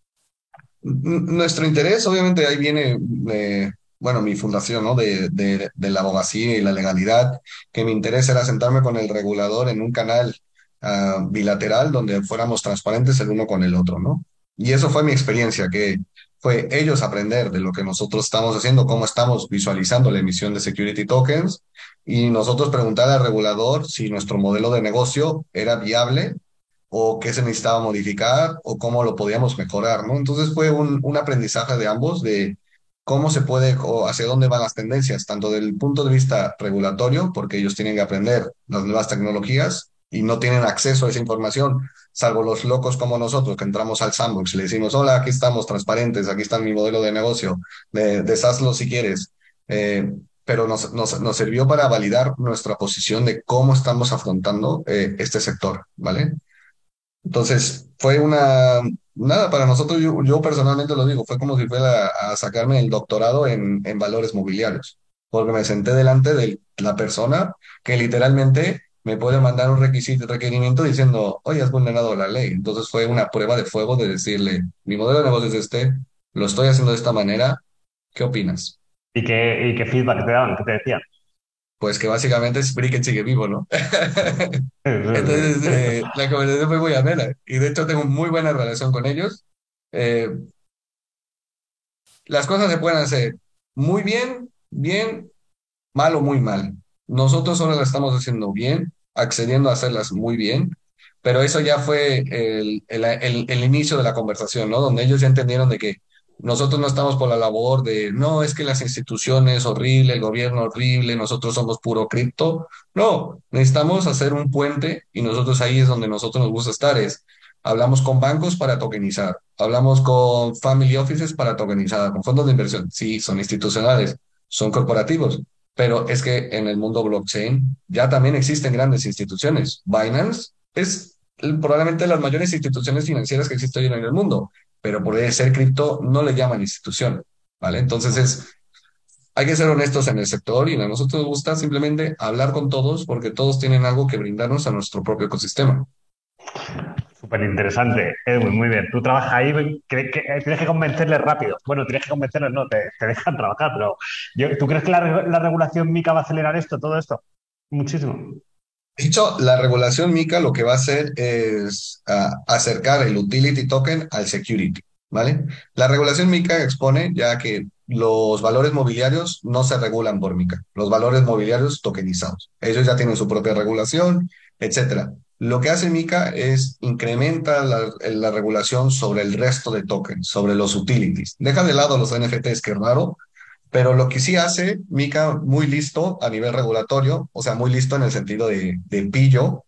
Nuestro interés, obviamente, ahí viene eh, bueno, mi fundación, ¿no? De, de, la abogacía y la legalidad, que mi interés era sentarme con el regulador en un canal uh, bilateral donde fuéramos transparentes el uno con el otro, ¿no? Y eso fue mi experiencia, que fue ellos aprender de lo que nosotros estamos haciendo, cómo estamos visualizando la emisión de security tokens, y nosotros preguntar al regulador si nuestro modelo de negocio era viable o qué se necesitaba modificar o cómo lo podíamos mejorar, ¿no? Entonces fue un, un aprendizaje de ambos de cómo se puede o hacia dónde van las tendencias, tanto del punto de vista regulatorio, porque ellos tienen que aprender las nuevas tecnologías y no tienen acceso a esa información, salvo los locos como nosotros que entramos al sandbox y le decimos, hola, aquí estamos transparentes, aquí está mi modelo de negocio, de, deshazlo si quieres. Eh, pero nos, nos, nos, sirvió para validar nuestra posición de cómo estamos afrontando eh, este sector, ¿vale? Entonces, fue una, nada, para nosotros, yo, personalmente lo digo, fue como si fuera a, sacarme el doctorado en, en valores mobiliarios, porque me senté delante de la persona que literalmente me puede mandar un requisito, requerimiento diciendo, oye, has vulnerado la ley. Entonces fue una prueba de fuego de decirle, mi modelo de negocio es este, lo estoy haciendo de esta manera, ¿qué opinas? ¿Y qué, y qué feedback te daban? ¿Qué te decían? Pues que básicamente es sigue vivo, ¿no? Entonces, eh, la conversación fue muy amena y de hecho tengo muy buena relación con ellos. Eh, las cosas se pueden hacer muy bien, bien, mal o muy mal. Nosotros ahora las estamos haciendo bien, accediendo a hacerlas muy bien, pero eso ya fue el, el, el, el inicio de la conversación, ¿no? Donde ellos ya entendieron de que nosotros no estamos por la labor de, no, es que las instituciones horrible, el gobierno horrible, nosotros somos puro cripto. No, necesitamos hacer un puente y nosotros ahí es donde nosotros nos gusta estar. Es, hablamos con bancos para tokenizar, hablamos con family offices para tokenizar, con fondos de inversión. Sí, son institucionales, son corporativos, pero es que en el mundo blockchain ya también existen grandes instituciones. Binance es probablemente las mayores instituciones financieras que existen hoy en el mundo pero por ser cripto no le llaman institución, ¿vale? Entonces es, hay que ser honestos en el sector y a nosotros nos gusta simplemente hablar con todos porque todos tienen algo que brindarnos a nuestro propio ecosistema. Súper interesante, Edwin, muy bien. Tú trabajas ahí, tienes que convencerles rápido. Bueno, tienes que convencerles, no, te, dejan trabajar, pero ¿tú crees que la regulación MICA va a acelerar esto, todo esto? Muchísimo. De hecho, la regulación MICA lo que va a hacer es ah, acercar el utility token al security, ¿vale? La regulación MICA expone ya que los valores mobiliarios no se regulan por MICA, los valores mobiliarios tokenizados. Ellos ya tienen su propia regulación, etcétera. Lo que hace MICA es incrementa la, la regulación sobre el resto de tokens, sobre los utilities. Deja de lado los NFTs, que raro, pero lo que sí hace Mika muy listo a nivel regulatorio, o sea, muy listo en el sentido de, pillo,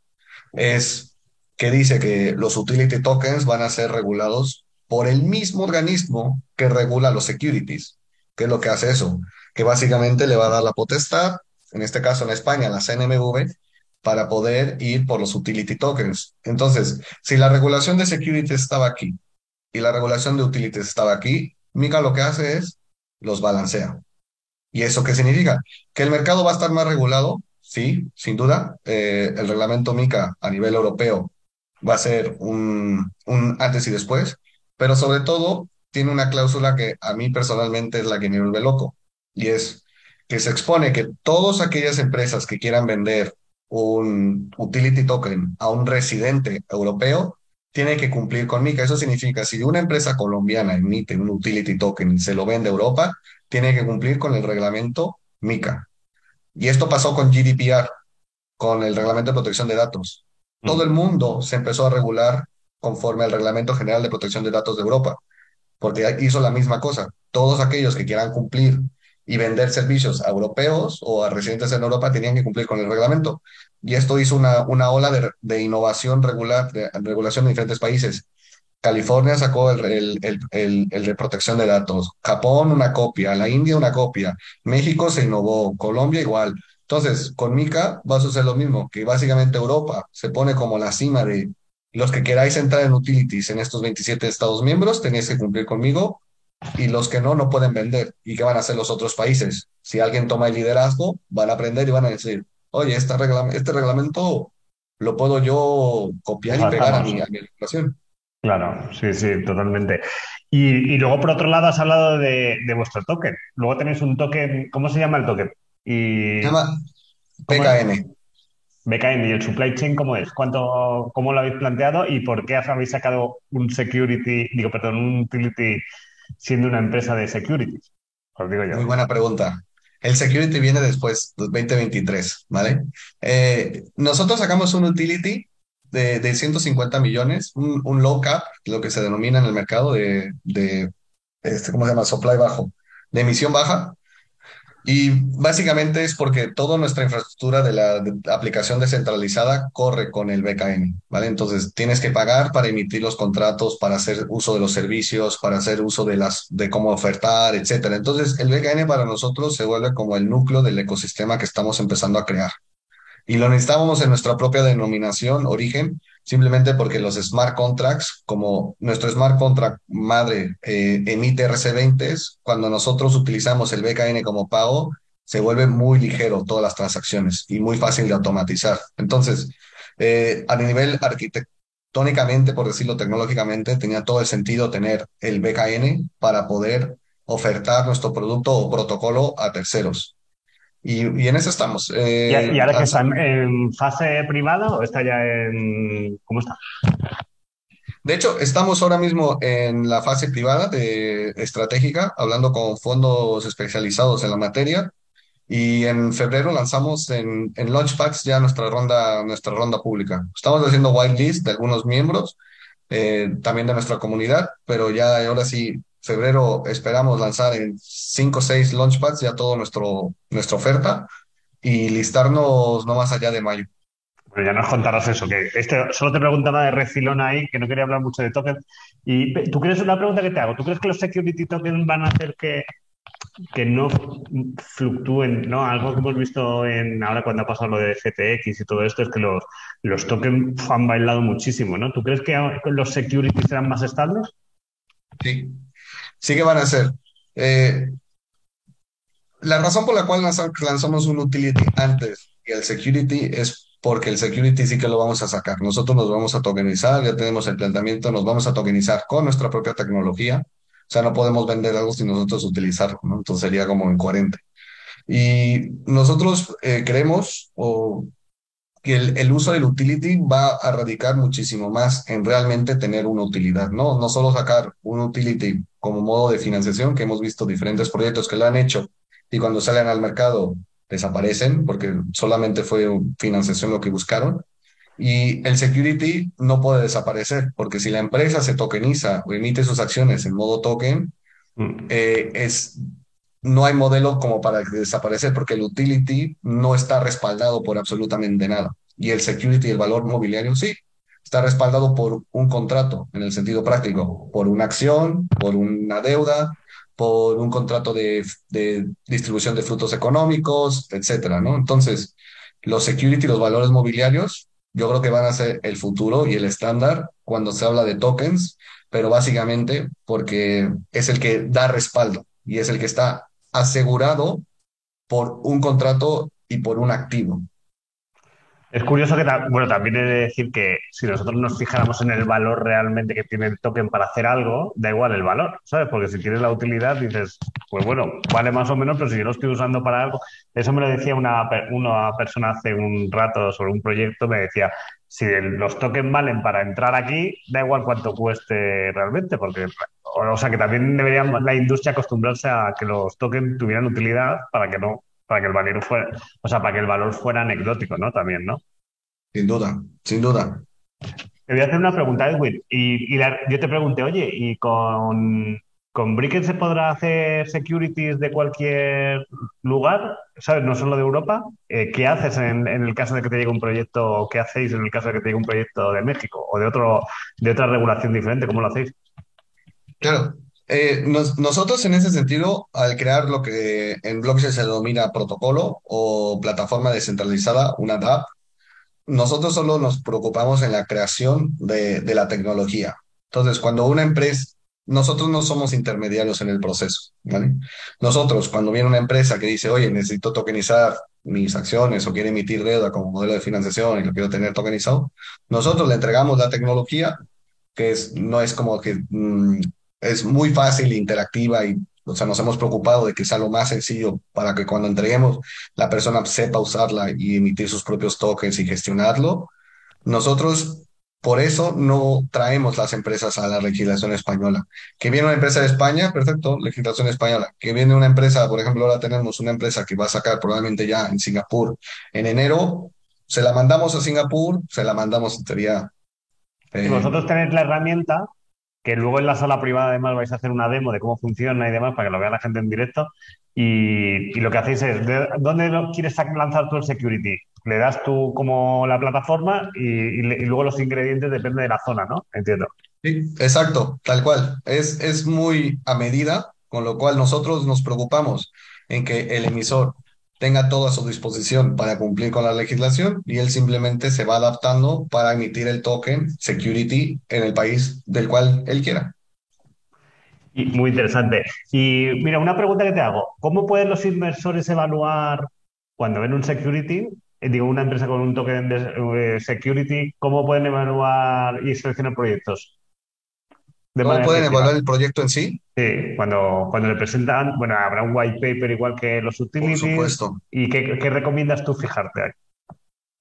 es que dice que los utility tokens van a ser regulados por el mismo organismo que regula los securities. ¿Qué es lo que hace eso? Que básicamente le va a dar la potestad, en este caso en España, la CNMV, para poder ir por los utility tokens. Entonces, si la regulación de securities estaba aquí y la regulación de utilities estaba aquí, Mika lo que hace es los balancea. ¿Y eso qué significa? ¿Que el mercado va a estar más regulado? Sí, sin duda. Eh, el reglamento MICA a nivel europeo va a ser un, un antes y después, pero sobre todo tiene una cláusula que a mí personalmente es la que me vuelve loco, y es que se expone que todas aquellas empresas que quieran vender un utility token a un residente europeo tiene que cumplir con MICA. Eso significa, si una empresa colombiana emite un utility token y se lo vende a Europa, tiene que cumplir con el reglamento MICA. Y esto pasó con GDPR, con el Reglamento de Protección de Datos. Todo el mundo se empezó a regular conforme al Reglamento General de Protección de Datos de Europa, porque hizo la misma cosa. Todos aquellos que quieran cumplir y vender servicios a europeos o a residentes en Europa tenían que cumplir con el reglamento. Y esto hizo una, una ola de, de innovación regular, de regulación en diferentes países. California sacó el, el, el, el, de protección de datos, Japón una copia, la India una copia, México se innovó, Colombia igual. Entonces, con MICA va a suceder lo mismo, que básicamente Europa se pone como la cima de los que queráis entrar en utilities en estos 27 Estados miembros, tenéis que cumplir conmigo y los que no, no pueden vender. ¿Y qué van a hacer los otros países? Si alguien toma el liderazgo, van a aprender y van a decir, oye, este, este reglamento lo puedo yo copiar y pegar a mi, a mi legislación. Claro, sí, sí, totalmente. Y, y, luego, por otro lado, has hablado de, de, vuestro token. Luego tenéis un token, ¿cómo se llama el token? Y, se llama BKN. BKN y el supply chain, ¿cómo es? ¿Cuánto, ¿Cómo lo habéis planteado y por qué habéis sacado un security, digo, perdón, un utility siendo una empresa de securities? Os digo yo. Muy buena pregunta. El security viene después, 2023, ¿vale? Eh, nosotros sacamos un utility de, de 150 millones, un, low cap, lo que se denomina en el mercado de, de este, ¿cómo se llama? Supply bajo, de emisión baja. Y básicamente es porque toda nuestra infraestructura de la aplicación descentralizada corre con el BKN, ¿vale? Entonces tienes que pagar para emitir los contratos, para hacer uso de los servicios, para hacer uso de las de cómo ofertar, etcétera. Entonces el BKN para nosotros se vuelve como el núcleo del ecosistema que estamos empezando a crear y lo necesitábamos en nuestra propia denominación, origen, simplemente porque los smart contracts, como nuestro smart contract madre eh, emite RC20, cuando nosotros utilizamos el BKN como pago, se vuelve muy ligero todas las transacciones y muy fácil de automatizar. Entonces, eh, a nivel arquitectónicamente, por decirlo tecnológicamente, tenía todo el sentido tener el BKN para poder ofertar nuestro producto o protocolo a terceros. Y, y, en eso estamos. Eh, ¿Y, ahora que están en fase privada o está ya en... ¿Cómo está? De hecho, estamos ahora mismo en la fase privada de estratégica, hablando con fondos especializados en la materia. Y en febrero lanzamos en, en Launchpacks ya nuestra ronda, nuestra ronda pública. Estamos haciendo whitelist de algunos miembros, eh, también de nuestra comunidad, pero ya ahora sí febrero esperamos lanzar en 5 o 6 launchpads ya nuestro nuestra oferta y listarnos no más allá de mayo. Bueno, ya nos contarás eso, que este, solo te preguntaba de Refilón ahí, que no quería hablar mucho de tokens. Y tú crees, una pregunta que te hago, ¿tú crees que los security tokens van a hacer que, que no fluctúen, ¿no? Algo que hemos visto en ahora cuando ha pasado lo de FTX y todo esto es que los, los tokens han bailado muchísimo, ¿no? ¿Tú crees que los securities serán más estables? Sí, sí que van a ser. Eh, la razón por la cual lanzamos un utility antes que el security es porque el security sí que lo vamos a sacar. Nosotros nos vamos a tokenizar, ya tenemos el planteamiento, nos vamos a tokenizar con nuestra propia tecnología. O sea, no podemos vender algo sin nosotros utilizarlo, ¿no? Entonces sería como incoherente. Y nosotros eh, creemos o que el, el, uso del utility va a radicar muchísimo más en realmente tener una utilidad, ¿no? No solo sacar un utility como modo de financiación, que hemos visto diferentes proyectos que lo han hecho y cuando salen al mercado desaparecen porque solamente fue financiación lo que buscaron. Y el security no puede desaparecer porque si la empresa se tokeniza o emite sus acciones en modo token, mm. eh, es, no hay modelo como para desaparecer porque el utility no está respaldado por absolutamente nada. Y el security, el valor mobiliario, sí, está respaldado por un contrato en el sentido práctico, por una acción, por una deuda, por un contrato de, distribución de frutos económicos, etcétera, ¿no? Entonces, los security, los valores mobiliarios, yo creo que van a ser el futuro y el estándar cuando se habla de tokens, pero básicamente porque es el que da respaldo y es el que está asegurado por un contrato y por un activo. Es curioso que, bueno, también he de decir que si nosotros nos fijáramos en el valor realmente que tiene el token para hacer algo, da igual el valor, ¿sabes? Porque si tienes la utilidad, dices, pues bueno, vale más o menos, pero si yo lo estoy usando para algo, eso me lo decía una, una persona hace un rato sobre un proyecto, me decía, si los tokens valen para entrar aquí, da igual cuánto cueste realmente, porque, o sea, que también debería la industria acostumbrarse a que los tokens tuvieran utilidad para que no, para que el valor fuera, o sea, para que el valor fuera anecdótico, ¿no? También, ¿no? Sin duda, sin duda. Te voy a hacer una pregunta, Edwin, y, yo te pregunté, oye, ¿y con, con se podrá hacer securities de cualquier lugar? ¿Sabes? No solo de Europa. Eh, ¿Qué haces en, el caso de que te llegue un proyecto? ¿Qué hacéis en el caso de que te llegue un proyecto de México o de otro, de otra regulación diferente? ¿Cómo lo hacéis? Claro, eh, nosotros en ese sentido, al crear lo que en blockchain se denomina protocolo o plataforma descentralizada, una DApp, nosotros solo nos preocupamos en la creación de, la tecnología. Entonces, cuando una empresa, nosotros no somos intermediarios en el proceso. Nosotros, cuando viene una empresa que dice, oye, necesito tokenizar mis acciones o quiere emitir deuda como modelo de financiación y lo quiero tener tokenizado, nosotros le entregamos la tecnología, que es, no es como que mm, es muy fácil, interactiva y, o sea, nos hemos preocupado de que sea lo más sencillo para que cuando entreguemos la persona sepa usarla y emitir sus propios tokens y gestionarlo. Nosotros por eso no traemos las empresas a la legislación española. Que viene una empresa de España, perfecto, legislación española. Que viene una empresa, por ejemplo, ahora tenemos una empresa que va a sacar probablemente ya en Singapur en enero, se la mandamos a Singapur, se la mandamos en teoría. Eh, vosotros tenéis la herramienta, que luego en la sala privada además vais a hacer una demo de cómo funciona y demás para que lo vea la gente en directo. Y, y lo que hacéis es, ¿dónde quieres lanzar tú el security? le das tú como la plataforma y, luego los ingredientes depende de la zona, ¿no? Entiendo. Sí, exacto, tal cual. Es, es muy a medida, con lo cual nosotros nos preocupamos en que el emisor tenga todo a su disposición para cumplir con la legislación y él simplemente se va adaptando para emitir el token security en el país del cual él quiera. Muy interesante. Y mira, una pregunta que te hago. ¿Cómo pueden los inversores evaluar cuando ven un security eh, digo, una empresa con un token de eh, security, ¿cómo pueden evaluar y seleccionar proyectos? ¿Cómo pueden evaluar el proyecto en sí? Sí, cuando, cuando le presentan, bueno, habrá un white paper igual que los utilities. Por supuesto. ¿Y qué, qué recomiendas tú fijarte ahí?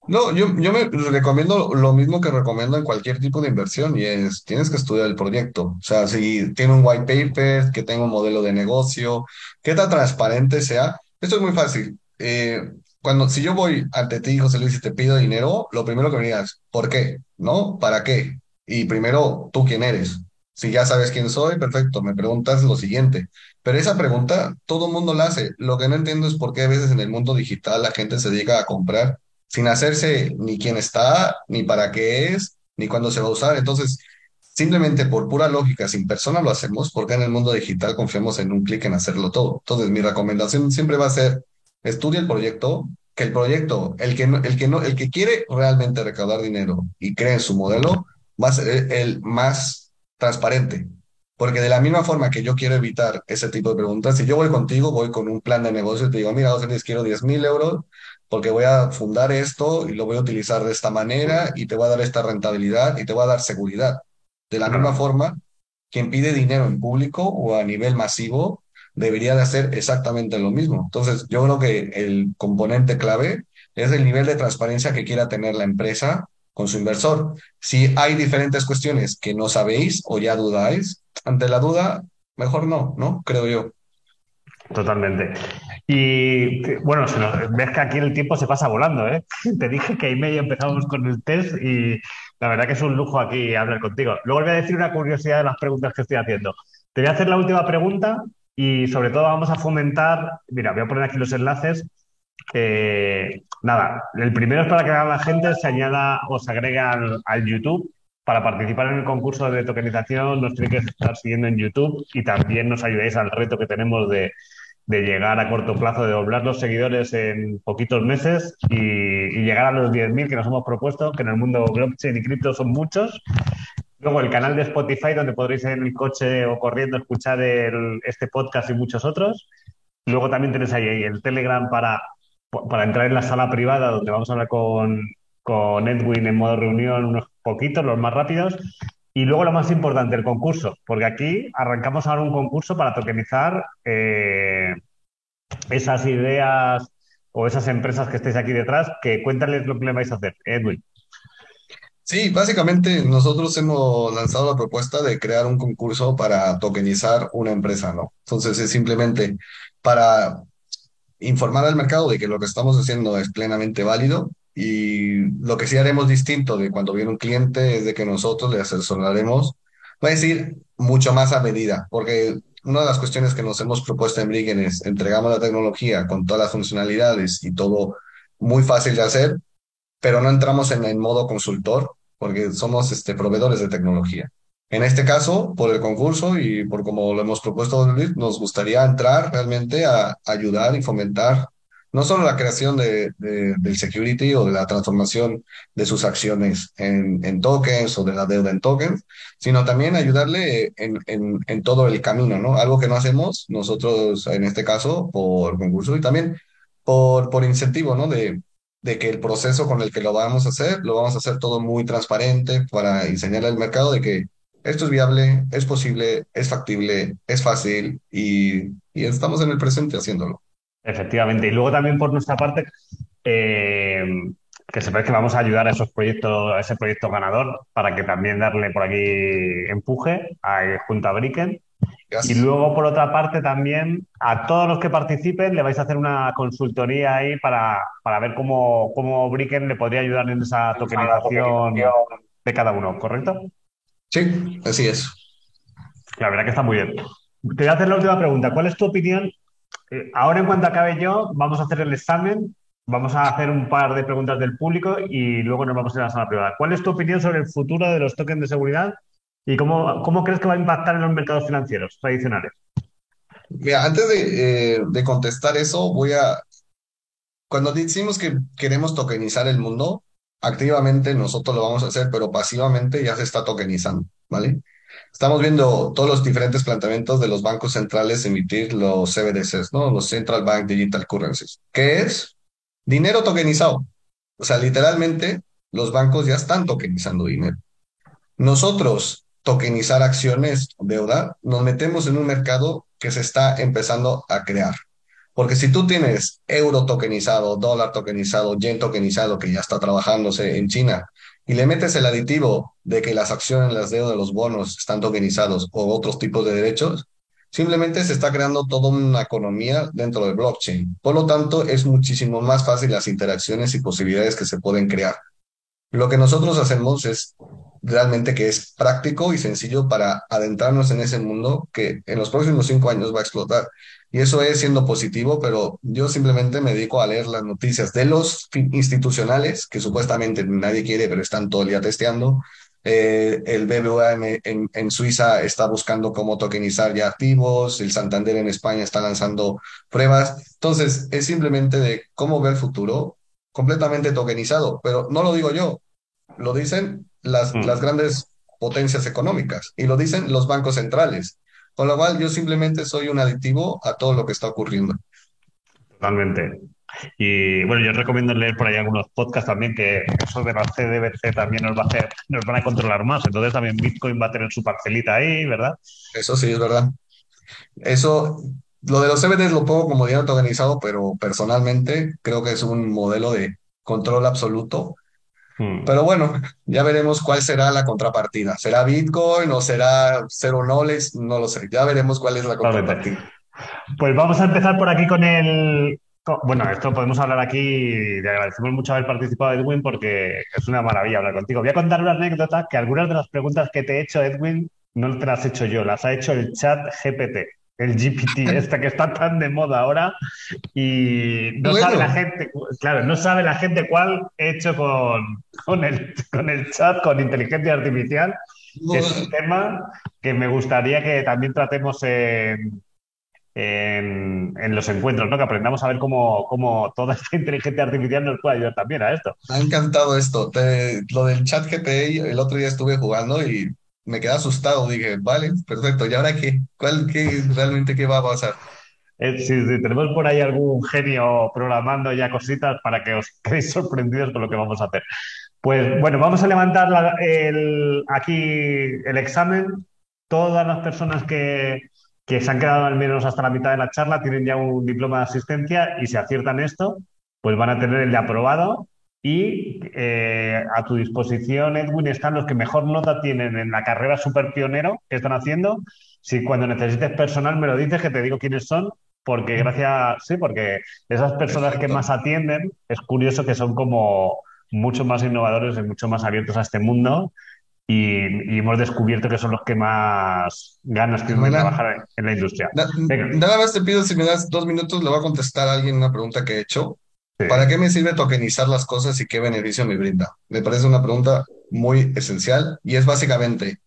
No, yo, yo me recomiendo lo mismo que recomiendo en cualquier tipo de inversión y es, tienes que estudiar el proyecto. O sea, si tiene un white paper, que tenga un modelo de negocio, qué tan transparente sea. Esto es muy fácil. Eh, cuando, si yo voy ante ti, José Luis, y te pido dinero, lo primero que me digas, ¿por qué? ¿No? ¿Para qué? Y primero, ¿tú quién eres? Si ya sabes quién soy, perfecto, me preguntas lo siguiente. Pero esa pregunta todo el mundo la hace. Lo que no entiendo es por qué a veces en el mundo digital la gente se dedica a comprar sin hacerse ni quién está, ni para qué es, ni cuándo se va a usar. Entonces, simplemente por pura lógica, sin persona lo hacemos, porque en el mundo digital confiamos en un clic en hacerlo todo. Entonces, mi recomendación siempre va a ser, estudia el proyecto, que el proyecto, el que, no, el, que no, el que quiere realmente recaudar dinero y cree en su modelo, va a ser el más transparente. Porque de la misma forma que yo quiero evitar ese tipo de preguntas, si yo voy contigo, voy con un plan de negocio y te digo, mira, José quiero 10 mil euros porque voy a fundar esto y lo voy a utilizar de esta manera y te voy a dar esta rentabilidad y te voy a dar seguridad. De la misma forma, quien pide dinero en público o a nivel masivo debería de hacer exactamente lo mismo. Entonces, yo creo que el componente clave es el nivel de transparencia que quiera tener la empresa con su inversor. Si hay diferentes cuestiones que no sabéis o ya dudáis, ante la duda, mejor no, ¿no? Creo yo. Totalmente. Y bueno, ves que aquí el tiempo se pasa volando, ¿eh? Te dije que ahí medio empezamos con el test y la verdad que es un lujo aquí hablar contigo. Luego voy a decir una curiosidad de las preguntas que estoy haciendo. Te voy a hacer la última pregunta y sobre todo vamos a fomentar, mira, voy a poner aquí los enlaces. Eh, nada, el primero es para que la gente se añada o se agregue al, YouTube para participar en el concurso de tokenización nos tiene que estar siguiendo en YouTube y también nos ayudéis al reto que tenemos de, llegar a corto plazo, de doblar los seguidores en poquitos meses y, llegar a los 10.000 que nos hemos propuesto, que en el mundo blockchain y cripto son muchos. Luego el canal de Spotify donde podréis en el coche o corriendo escuchar este podcast y muchos otros. Luego también tenéis ahí el Telegram para, para entrar en la sala privada donde vamos a hablar con, con Edwin en modo reunión unos poquitos, los más rápidos. Y luego lo más importante, el concurso, porque aquí arrancamos ahora un concurso para tokenizar eh, esas ideas o esas empresas que estéis aquí detrás, que cuéntales lo que le vais a hacer, Edwin. Sí, básicamente nosotros hemos lanzado la propuesta de crear un concurso para tokenizar una empresa, ¿no? Entonces es simplemente para informar al mercado de que lo que estamos haciendo es plenamente válido y lo que sí haremos distinto de cuando viene un cliente es de que nosotros le asesoraremos, voy a decir, mucho más a medida, porque una de las cuestiones que nos hemos propuesto en Brigen es entregamos la tecnología con todas las funcionalidades y todo muy fácil de hacer, pero no entramos en el modo consultor porque somos este, proveedores de tecnología. En este caso, por el concurso y por como lo hemos propuesto, nos gustaría entrar realmente a ayudar y fomentar no solo la creación de, de- del security o de la transformación de sus acciones en, en tokens o de la deuda en tokens, sino también ayudarle en, en, en todo el camino, ¿no? Algo que no hacemos nosotros en este caso por concurso y también por, por incentivo, ¿no? De, de que el proceso con el que lo vamos a hacer, lo vamos a hacer todo muy transparente para enseñarle al mercado de que esto es viable, es posible, es factible, es fácil y, y estamos en el presente haciéndolo. Efectivamente. Y luego también por nuestra parte, eh, que sepáis que vamos a ayudar a esos proyectos, a ese proyecto ganador, para que también darle por aquí empuje a, junto a Bricken. Y luego, por otra parte, también a todos los que participen le vais a hacer una consultoría ahí para, para ver cómo, cómo Bricken le podría ayudar en esa tokenización de cada uno, ¿correcto? Sí, así es. La verdad que está muy bien. Te voy a hacer la última pregunta. ¿Cuál es tu opinión? Eh, ahora, en cuanto acabe yo, vamos a hacer el examen, vamos a hacer un par de preguntas del público y luego nos vamos a ir a la sala privada. ¿Cuál es tu opinión sobre el futuro de los tokens de seguridad y cómo, cómo crees que va a impactar en los mercados financieros tradicionales? Mira, antes de, eh, de contestar eso, voy a, cuando decimos que queremos tokenizar el mundo, activamente nosotros lo vamos a hacer, pero pasivamente ya se está tokenizando, ¿vale? Estamos viendo todos los diferentes planteamientos de los bancos centrales emitir los CBDCs, ¿no? Los Central Bank Digital Currencies. ¿Qué es? Dinero tokenizado. O sea, literalmente los bancos ya están tokenizando dinero. Nosotros, tokenizar acciones, deuda, nos metemos en un mercado que se está empezando a crear. Porque si tú tienes euro tokenizado, dólar tokenizado, yen tokenizado, que ya está trabajándose en China, y le metes el aditivo de que las acciones, las deudas, los bonos están tokenizados o otros tipos de derechos, simplemente se está creando toda una economía dentro del blockchain. Por lo tanto, es muchísimo más fácil las interacciones y posibilidades que se pueden crear. Lo que nosotros hacemos es realmente que es práctico y sencillo para adentrarnos en ese mundo que en los próximos cinco años va a explotar. Y eso es siendo positivo, pero yo simplemente me dedico a leer las noticias de los institucionales, que supuestamente nadie quiere, pero están todo el día testeando. Eh, el BBVA en, en, en Suiza está buscando cómo tokenizar ya activos, el Santander en España está lanzando pruebas. Entonces, es simplemente de cómo ver el futuro completamente tokenizado, pero no lo digo yo, lo dicen las, las grandes potencias económicas y lo dicen los bancos centrales. Con lo cual yo simplemente soy un aditivo a todo lo que está ocurriendo. totalmente. Y bueno, yo recomiendo leer por ahí algunos podcasts también, que eso de la CDBC también nos va a hacer, nos van a controlar más. Entonces también Bitcoin va a tener su parcelita ahí, ¿verdad? Eso sí es verdad. Eso, lo de los CBDs lo pongo como dinero tokenizado, pero personalmente creo que es un modelo de control absoluto. Mm, Pero bueno, ya veremos cuál será la contrapartida. ¿Será Bitcoin o será Zero Knowledge? No lo sé. Ya veremos cuál es la contrapartida. Pues vamos a empezar por aquí con el... Bueno, esto podemos hablar aquí, te agradecemos mucho haber participado, Edwin, porque es una maravilla hablar contigo. Voy a contar una anécdota que algunas de las preguntas que te he hecho, Edwin, no te las he hecho yo, las ha hecho el chat GPT, el GPT, este que está tan de moda ahora y no sabe la gente, claro, no sabe la gente cuál he hecho con, con el, con el chat, con inteligencia artificial, que es un tema que me gustaría que también tratemos en en, en los encuentros, ¿no? Que aprendamos a ver cómo, cómo toda esta inteligencia artificial nos puede ayudar también a esto. me ha encantado esto. Te- lo del chat GPI, el otro día estuve jugando y me quedé asustado. Dije, vale, perfecto. ¿Y ahora qué? ¿Cuál, qué, realmente qué va a pasar? Eh, si, si tenemos por ahí algún genio programando ya cositas para que os quedéis sorprendidos con lo que vamos a hacer. Pues bueno, vamos a levantar el, aquí el examen. Todas las personas que, que se han quedado al menos hasta la mitad de la charla tienen ya un diploma de asistencia y si aciertan esto, pues van a tener el de aprobado y eh, a tu disposición, Edwin, están los que mejor nota tienen en la carrera super pionero que están haciendo. Si cuando necesites personal me lo dices, que te digo quiénes son, porque gracias, sí, porque esas personas que más atienden, es curioso que son como mucho más innovadores y mucho más abiertos a este mundo y, hemos descubierto que son los que más ganas tienen de trabajar en, la industria. nada más te pido, si me das dos minutos, le voy a contestar a alguien una pregunta que he hecho. ¿Para qué me sirve tokenizar las cosas y qué beneficio me brinda? Me parece una pregunta muy esencial y es básicamente,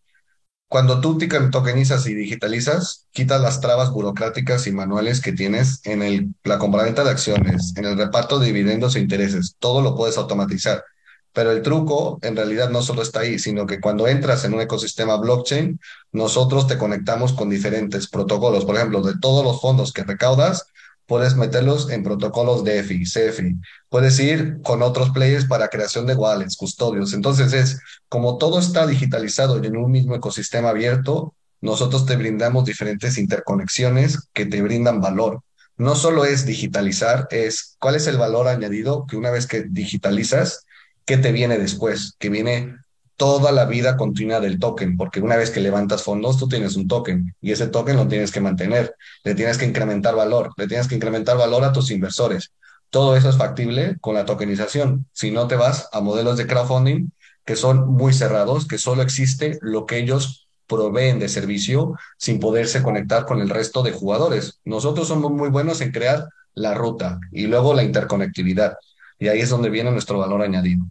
cuando tú tokenizas y digitalizas, quitas las trabas burocráticas y manuales que tienes en la compraventa de acciones, en el reparto de dividendos e intereses. Todo lo puedes automatizar. Pero el truco en realidad no solo está ahí, sino que cuando entras en un ecosistema blockchain, nosotros te conectamos con diferentes protocolos. Por ejemplo, de todos los fondos que recaudas, puedes meterlos en protocolos de EFI, CEFI. Puedes ir con otros players para creación de wallets, custodios. Entonces es como todo está digitalizado y en un mismo ecosistema abierto, nosotros te brindamos diferentes interconexiones que te brindan valor. No solo es digitalizar, es cuál es el valor añadido que una vez que digitalizas, ¿qué te viene después? Que viene toda la vida continua del token, porque una vez que levantas fondos, tú tienes un token y ese token lo tienes que mantener, le tienes que incrementar valor, le tienes que incrementar valor a tus inversores. Todo eso es factible con la tokenización. Si no te vas a modelos de crowdfunding que son muy cerrados, que solo existe lo que ellos proveen de servicio sin poderse conectar con el resto de jugadores. Nosotros somos muy buenos en crear la ruta y luego la interconectividad. Y ahí es donde viene nuestro valor añadido.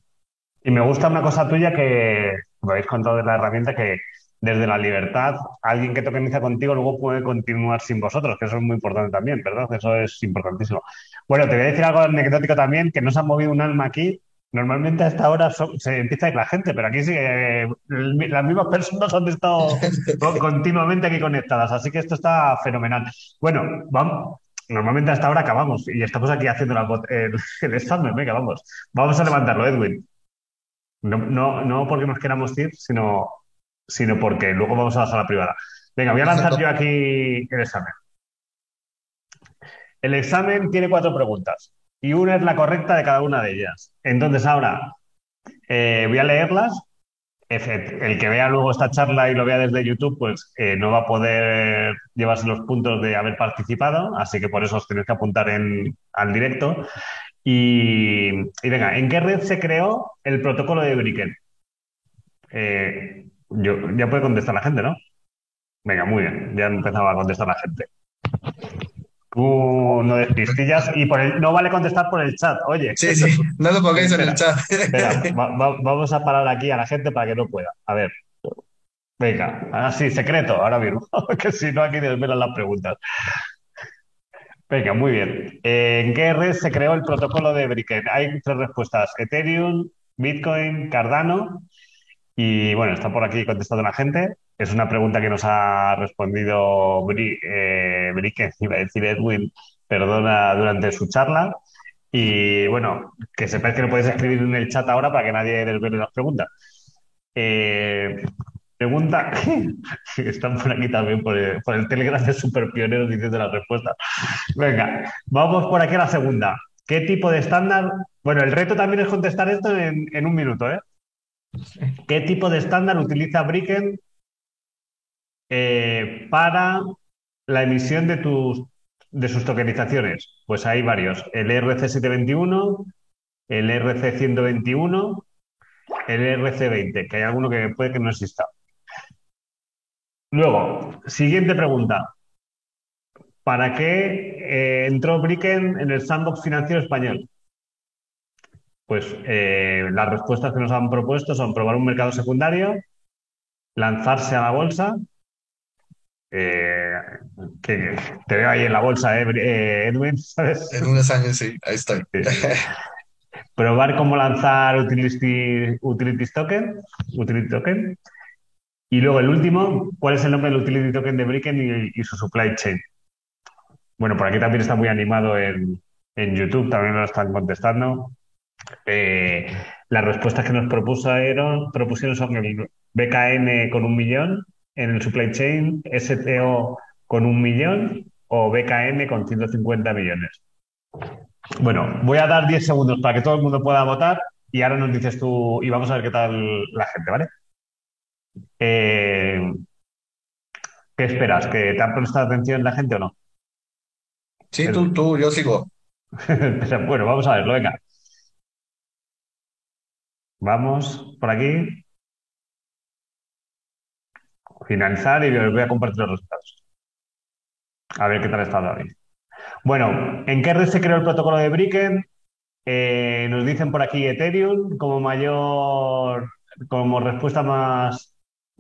Y me gusta una cosa tuya que me habéis contado de la herramienta que desde la libertad, alguien que tokeniza contigo luego puede continuar sin vosotros, que eso es muy importante también, ¿verdad? Eso es importantísimo. Bueno, te voy a decir algo anecdótico también, que no se ha movido un alma aquí. Normalmente a esta hora se empieza a ir la gente, pero aquí sí que las mismas personas han estado continuamente aquí conectadas, así que esto está fenomenal. Bueno, vamos, normalmente hasta ahora acabamos y estamos aquí haciendo el, el examen. Venga, vamos. Vamos a levantarlo, Edwin. No, no, no porque nos queramos ir, sino, sino porque luego vamos a la sala privada. Venga, voy a lanzar yo aquí el examen. El examen tiene cuatro preguntas y una es la correcta de cada una de ellas. Entonces, ahora eh, voy a leerlas. El que vea luego esta charla y lo vea desde YouTube, pues eh, no va a poder llevarse los puntos de haber participado, así que por eso os tenéis que apuntar en, al directo. Y, venga, ¿en qué red se creó el protocolo de Brickell? Eh, yo, ya puede contestar la gente, ¿no? Venga, muy bien, ya empezaba a contestar la gente. Tú no despistillas y por el, no vale contestar por el chat, oye. Sí, sí, no lo pongáis en el chat. vamos a parar aquí a la gente para que no pueda. A ver. Venga, así, secreto, ahora mismo, que si no aquí desvelan las preguntas. Venga, muy bien. ¿En qué red se creó el protocolo de Brickett? Hay tres respuestas: Ethereum, Bitcoin, Cardano. Y bueno, está por aquí contestando la gente. Es una pregunta que nos ha respondido Bri eh, iba a decir Edwin, perdona, durante su charla. Y bueno, que sepáis que lo podéis escribir en el chat ahora para que nadie desvele las preguntas. Eh, Pregunta, están por aquí también, por el, Telegram de Super Pioneros diciendo la respuesta. Venga, vamos por aquí a la segunda. ¿Qué tipo de estándar? Bueno, el reto también es contestar esto en, un minuto, ¿eh? ¿Qué tipo de estándar utiliza Bricken eh, para la emisión de, tus, de sus tokenizaciones? Pues hay varios. El RC721, el RC121, el RC20, que hay alguno que puede que no exista. Luego, siguiente pregunta. ¿Para qué eh, entró Bricken en el sandbox financiero español? Pues eh, las respuestas que nos han propuesto son probar un mercado secundario, lanzarse a la bolsa, eh, que te veo ahí en la bolsa, Edwin, ¿sabes? En unos años sí, ahí estoy. probar cómo lanzar Utility, Token, Utility Token y luego el último, ¿cuál es el nombre del utility token de Bricken y, su supply chain? Bueno, por aquí también está muy animado en, YouTube, también lo están contestando. Eh, las respuestas que nos propusieron, propusieron son el BKN con un millón en el supply chain, STO con un millón o BKN con 150 millones. Bueno, voy a dar 10 segundos para que todo el mundo pueda votar y ahora nos dices tú y vamos a ver qué tal la gente, ¿vale? Eh, ¿qué esperas? ¿Que te ha prestado atención la gente o no? Sí, tú, tú, yo sigo. Bueno, vamos a verlo, venga. Vamos por aquí. Finalizar y os voy a compartir los resultados. A ver qué tal está David. Bueno, ¿en qué red se creó el protocolo de Bricken? Eh, nos dicen por aquí Ethereum como mayor, como respuesta más,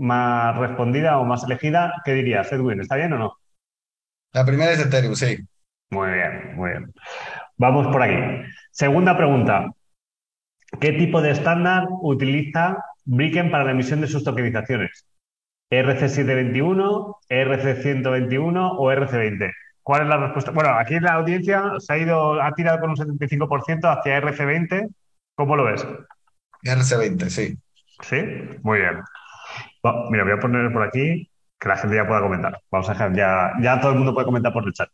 más respondida o más elegida. ¿Qué dirías, Edwin? ¿Está bien o no? La primera es Ethereum, sí. Muy bien, muy bien. Vamos por aquí. Segunda pregunta. ¿Qué tipo de estándar utiliza Bricken para la emisión de sus tokenizaciones? ¿RC721, RC121 o RC20? ¿Cuál es la respuesta? Bueno, aquí la audiencia se ha ido, ha tirado con un 75% hacia RC20. ¿Cómo lo ves? RC20, sí. ¿Sí? Muy bien. Mira, voy a poner por aquí que la gente ya pueda comentar. Vamos a dejar, ya, ya todo el mundo puede comentar por el chat.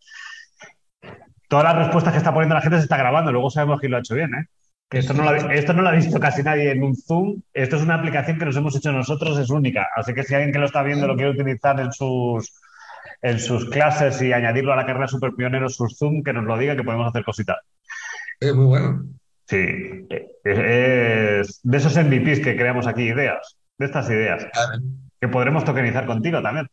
Todas las respuestas que está poniendo la gente se está grabando, luego sabemos quién lo ha hecho bien, ¿eh? Que esto no, lo, esto no lo ha visto casi nadie en un Zoom. Esto es una aplicación que nos hemos hecho nosotros, es única. Así que si alguien que lo está viendo lo quiere utilizar en sus, en sus clases y añadirlo a la carrera super pioneros, sus Zoom, que nos lo diga, que podemos hacer cositas. Es muy bueno. Sí, es de esos MVPs que creamos aquí, ideas, de estas ideas, que podremos tokenizar contigo también.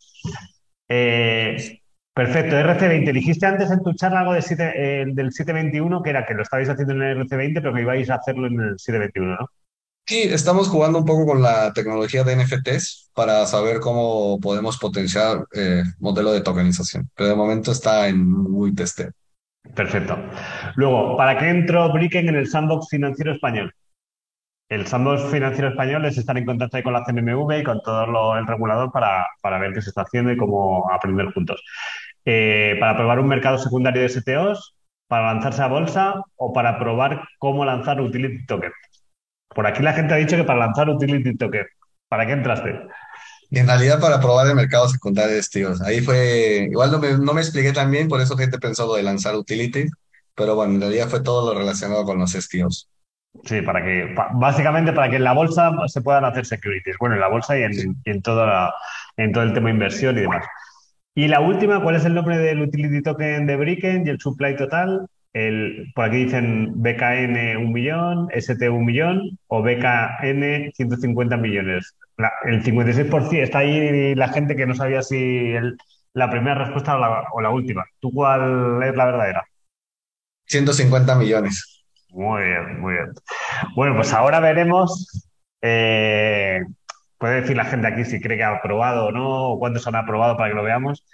Eh, perfecto, RC20. Dijiste antes en tu charla algo de eh, del 721, que era que lo estabais haciendo en el RC20, pero que ibais a hacerlo en el 721, ¿no? Sí, estamos jugando un poco con la tecnología de NFTs para saber cómo podemos potenciar eh, modelo de tokenización, pero de momento está en muy testeo. Perfecto. Luego, ¿para qué entró Bricken en el sandbox financiero español? El sandbox financiero español es estar en contacto con la CNMV y con todo el regulador para, para, ver qué se está haciendo y cómo aprender juntos. Eh, para probar un mercado secundario de STOs, para lanzarse a bolsa o para probar cómo lanzar utility token. Por aquí la gente ha dicho que para lanzar Utility Token. ¿Para qué entraste? En realidad para probar el mercado secundario de STIOs. Ahí fue, igual no me, expliqué tan bien, por eso gente pensó lo de lanzar Utility, pero bueno, en realidad fue todo lo relacionado con los STIOs. Sí, para que, básicamente para que en la bolsa se puedan hacer securities. Bueno, en la bolsa y en, todo el tema inversión y demás. Y la última, ¿cuál es el nombre del utility token de Bricken y el supply total? El, por aquí dicen BKN un millón, ST un millón o BKN 150 millones. el 56% está ahí la gente que no sabía si la primera respuesta o la, última. ¿Tú cuál es la verdadera? 150 millones. Muy bien, muy bien. Bueno, pues ahora veremos. Eh, puede decir la gente aquí si cree que ha aprobado o no, o cuántos han aprobado para que lo veamos.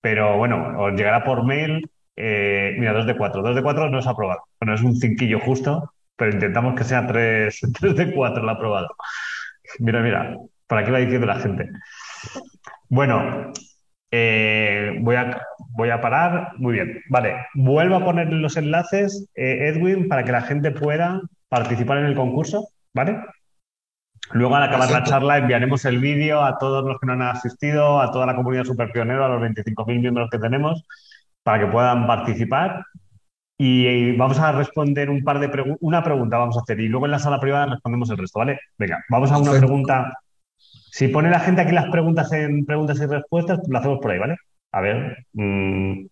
Pero bueno, os llegará por mail eh, mira, 2 de 4. 2 de 4 no es aprobado. Bueno, es un cinquillo justo, pero intentamos que sea 3, 3 de 4 el aprobado. Mira, mira, por aquí va diciendo la gente. Bueno, eh, voy, a, voy a parar. Muy bien. Vale, vuelvo a poner los enlaces, eh, Edwin, para que la gente pueda participar en el concurso, ¿vale? Luego, al acabar la charla, enviaremos el vídeo a todos los que no han asistido, a toda la comunidad super pionero, a los 25.000 miembros que tenemos para que puedan participar. Y vamos a responder un par de preguntas, una pregunta vamos a hacer y luego en la sala privada respondemos el resto, ¿vale? Venga, vamos a una pregunta. Si pone la gente aquí las preguntas en preguntas y respuestas, lo hacemos por ahí, ¿vale? A ver. Mm.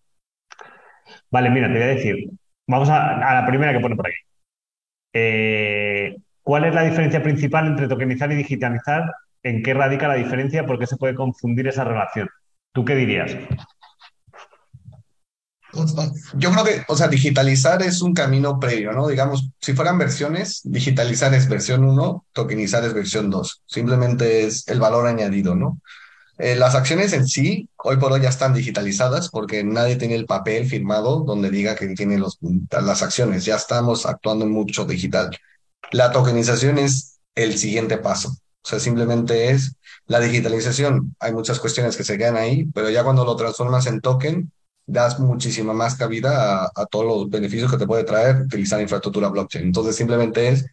Vale, mira, te voy a decir. Vamos a, la primera que pone por aquí. Eh, ¿Cuál es la diferencia principal entre tokenizar y digitalizar? ¿En qué radica la diferencia? ¿Por qué se puede confundir esa relación? ¿Tú qué dirías? Yo creo que, o sea, digitalizar es un camino previo, ¿no? Digamos, si fueran versiones, digitalizar es versión 1, tokenizar es versión 2. Simplemente es el valor añadido, ¿no? Eh, las acciones en sí, hoy por hoy ya están digitalizadas porque nadie tiene el papel firmado donde diga que tiene las acciones. Ya estamos actuando en mucho digital. La tokenización es el siguiente paso. O sea, simplemente es la digitalización. Hay muchas cuestiones que se quedan ahí, pero ya cuando lo transformas en token, das muchísima más cabida a, todos los beneficios que te puede traer utilizar infraestructura blockchain. Entonces, simplemente es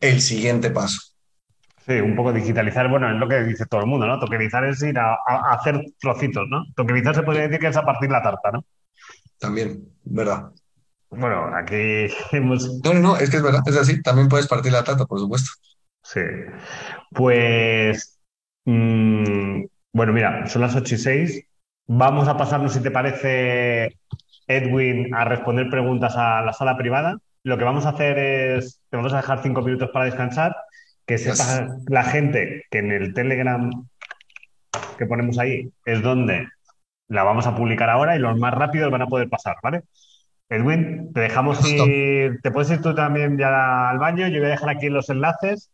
el siguiente paso. Sí, un poco digitalizar, bueno, es lo que dice todo el mundo, ¿no? Tokenizar es ir a, hacer trocitos, ¿no? Tokenizar se podría decir que es a partir la tarta, ¿no? También, ¿verdad? Bueno, aquí hemos... No, no, no, es que es verdad, es así. También puedes partir la tata, por supuesto. Sí. Pues... mm, bueno, mira, son las 8 y 6. Vamos a pasarnos, si te parece, Edwin, a responder preguntas a la sala privada. Lo que vamos a hacer es, te vamos a dejar cinco minutos para descansar, que sepa la gente que en el Telegram que ponemos ahí es donde la vamos a publicar ahora y los más rápidos van a poder pasar, ¿vale? Edwin, te dejamos ir, te puedes ir tú también ya al baño, yo voy a dejar aquí los enlaces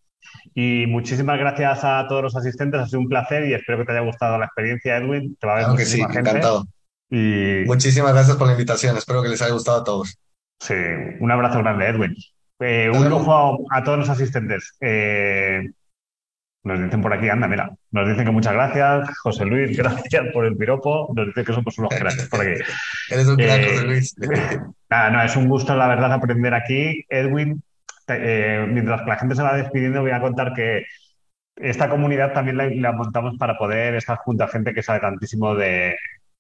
y muchísimas gracias a todos los asistentes, ha sido un placer y espero que te haya gustado la experiencia, Edwin, te va a ver Claro que sí, gente encantado. y Muchísimas gracias por la invitación. Espero que les haya gustado a todos. sí, un abrazo grande, Edwin. Eh, un lujo a, a todos los asistentes. Eh, nos dicen por aquí, anda, mira, nos dicen que muchas gracias, José Luis, gracias por el piropo, nos dicen que somos unos cracks por aquí. Eres un Eh, José Luis. Nada, no, es un gusto, la verdad, aprender aquí. Edwin, eh, mientras que la gente se va despidiendo, voy a contar que esta comunidad también la, la montamos para poder estar junto a gente que sabe tantísimo de,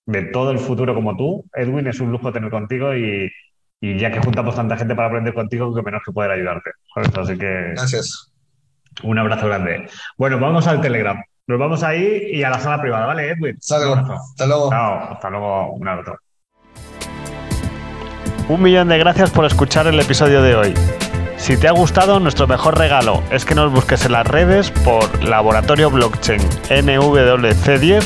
de todo el futuro como tú. Edwin, es un lujo tener contigo y, y ya que juntamos tanta gente para aprender contigo, que menos que poder ayudarte. ¿sabes? Así que Gracias. un abrazo grande. Bueno, vamos al Telegram. Nos vamos ahí y a la sala privada, ¿vale, Edwin? Hasta luego. Hasta luego. Chao, hasta luego, un abrazo. Un millón de gracias por escuchar el episodio de hoy. Si te ha gustado, nuestro mejor regalo es que nos busques en las redes por Laboratorio Blockchain NWC10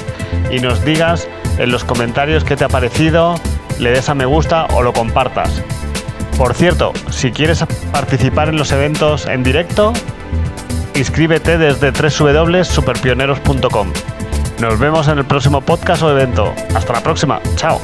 y nos digas en los comentarios qué te ha parecido, le des a me gusta o lo compartas. Por cierto, si quieres participar en los eventos en directo, inscríbete desde www.superpioneros.com. Nos vemos en el próximo podcast o evento. Hasta la próxima. Chao.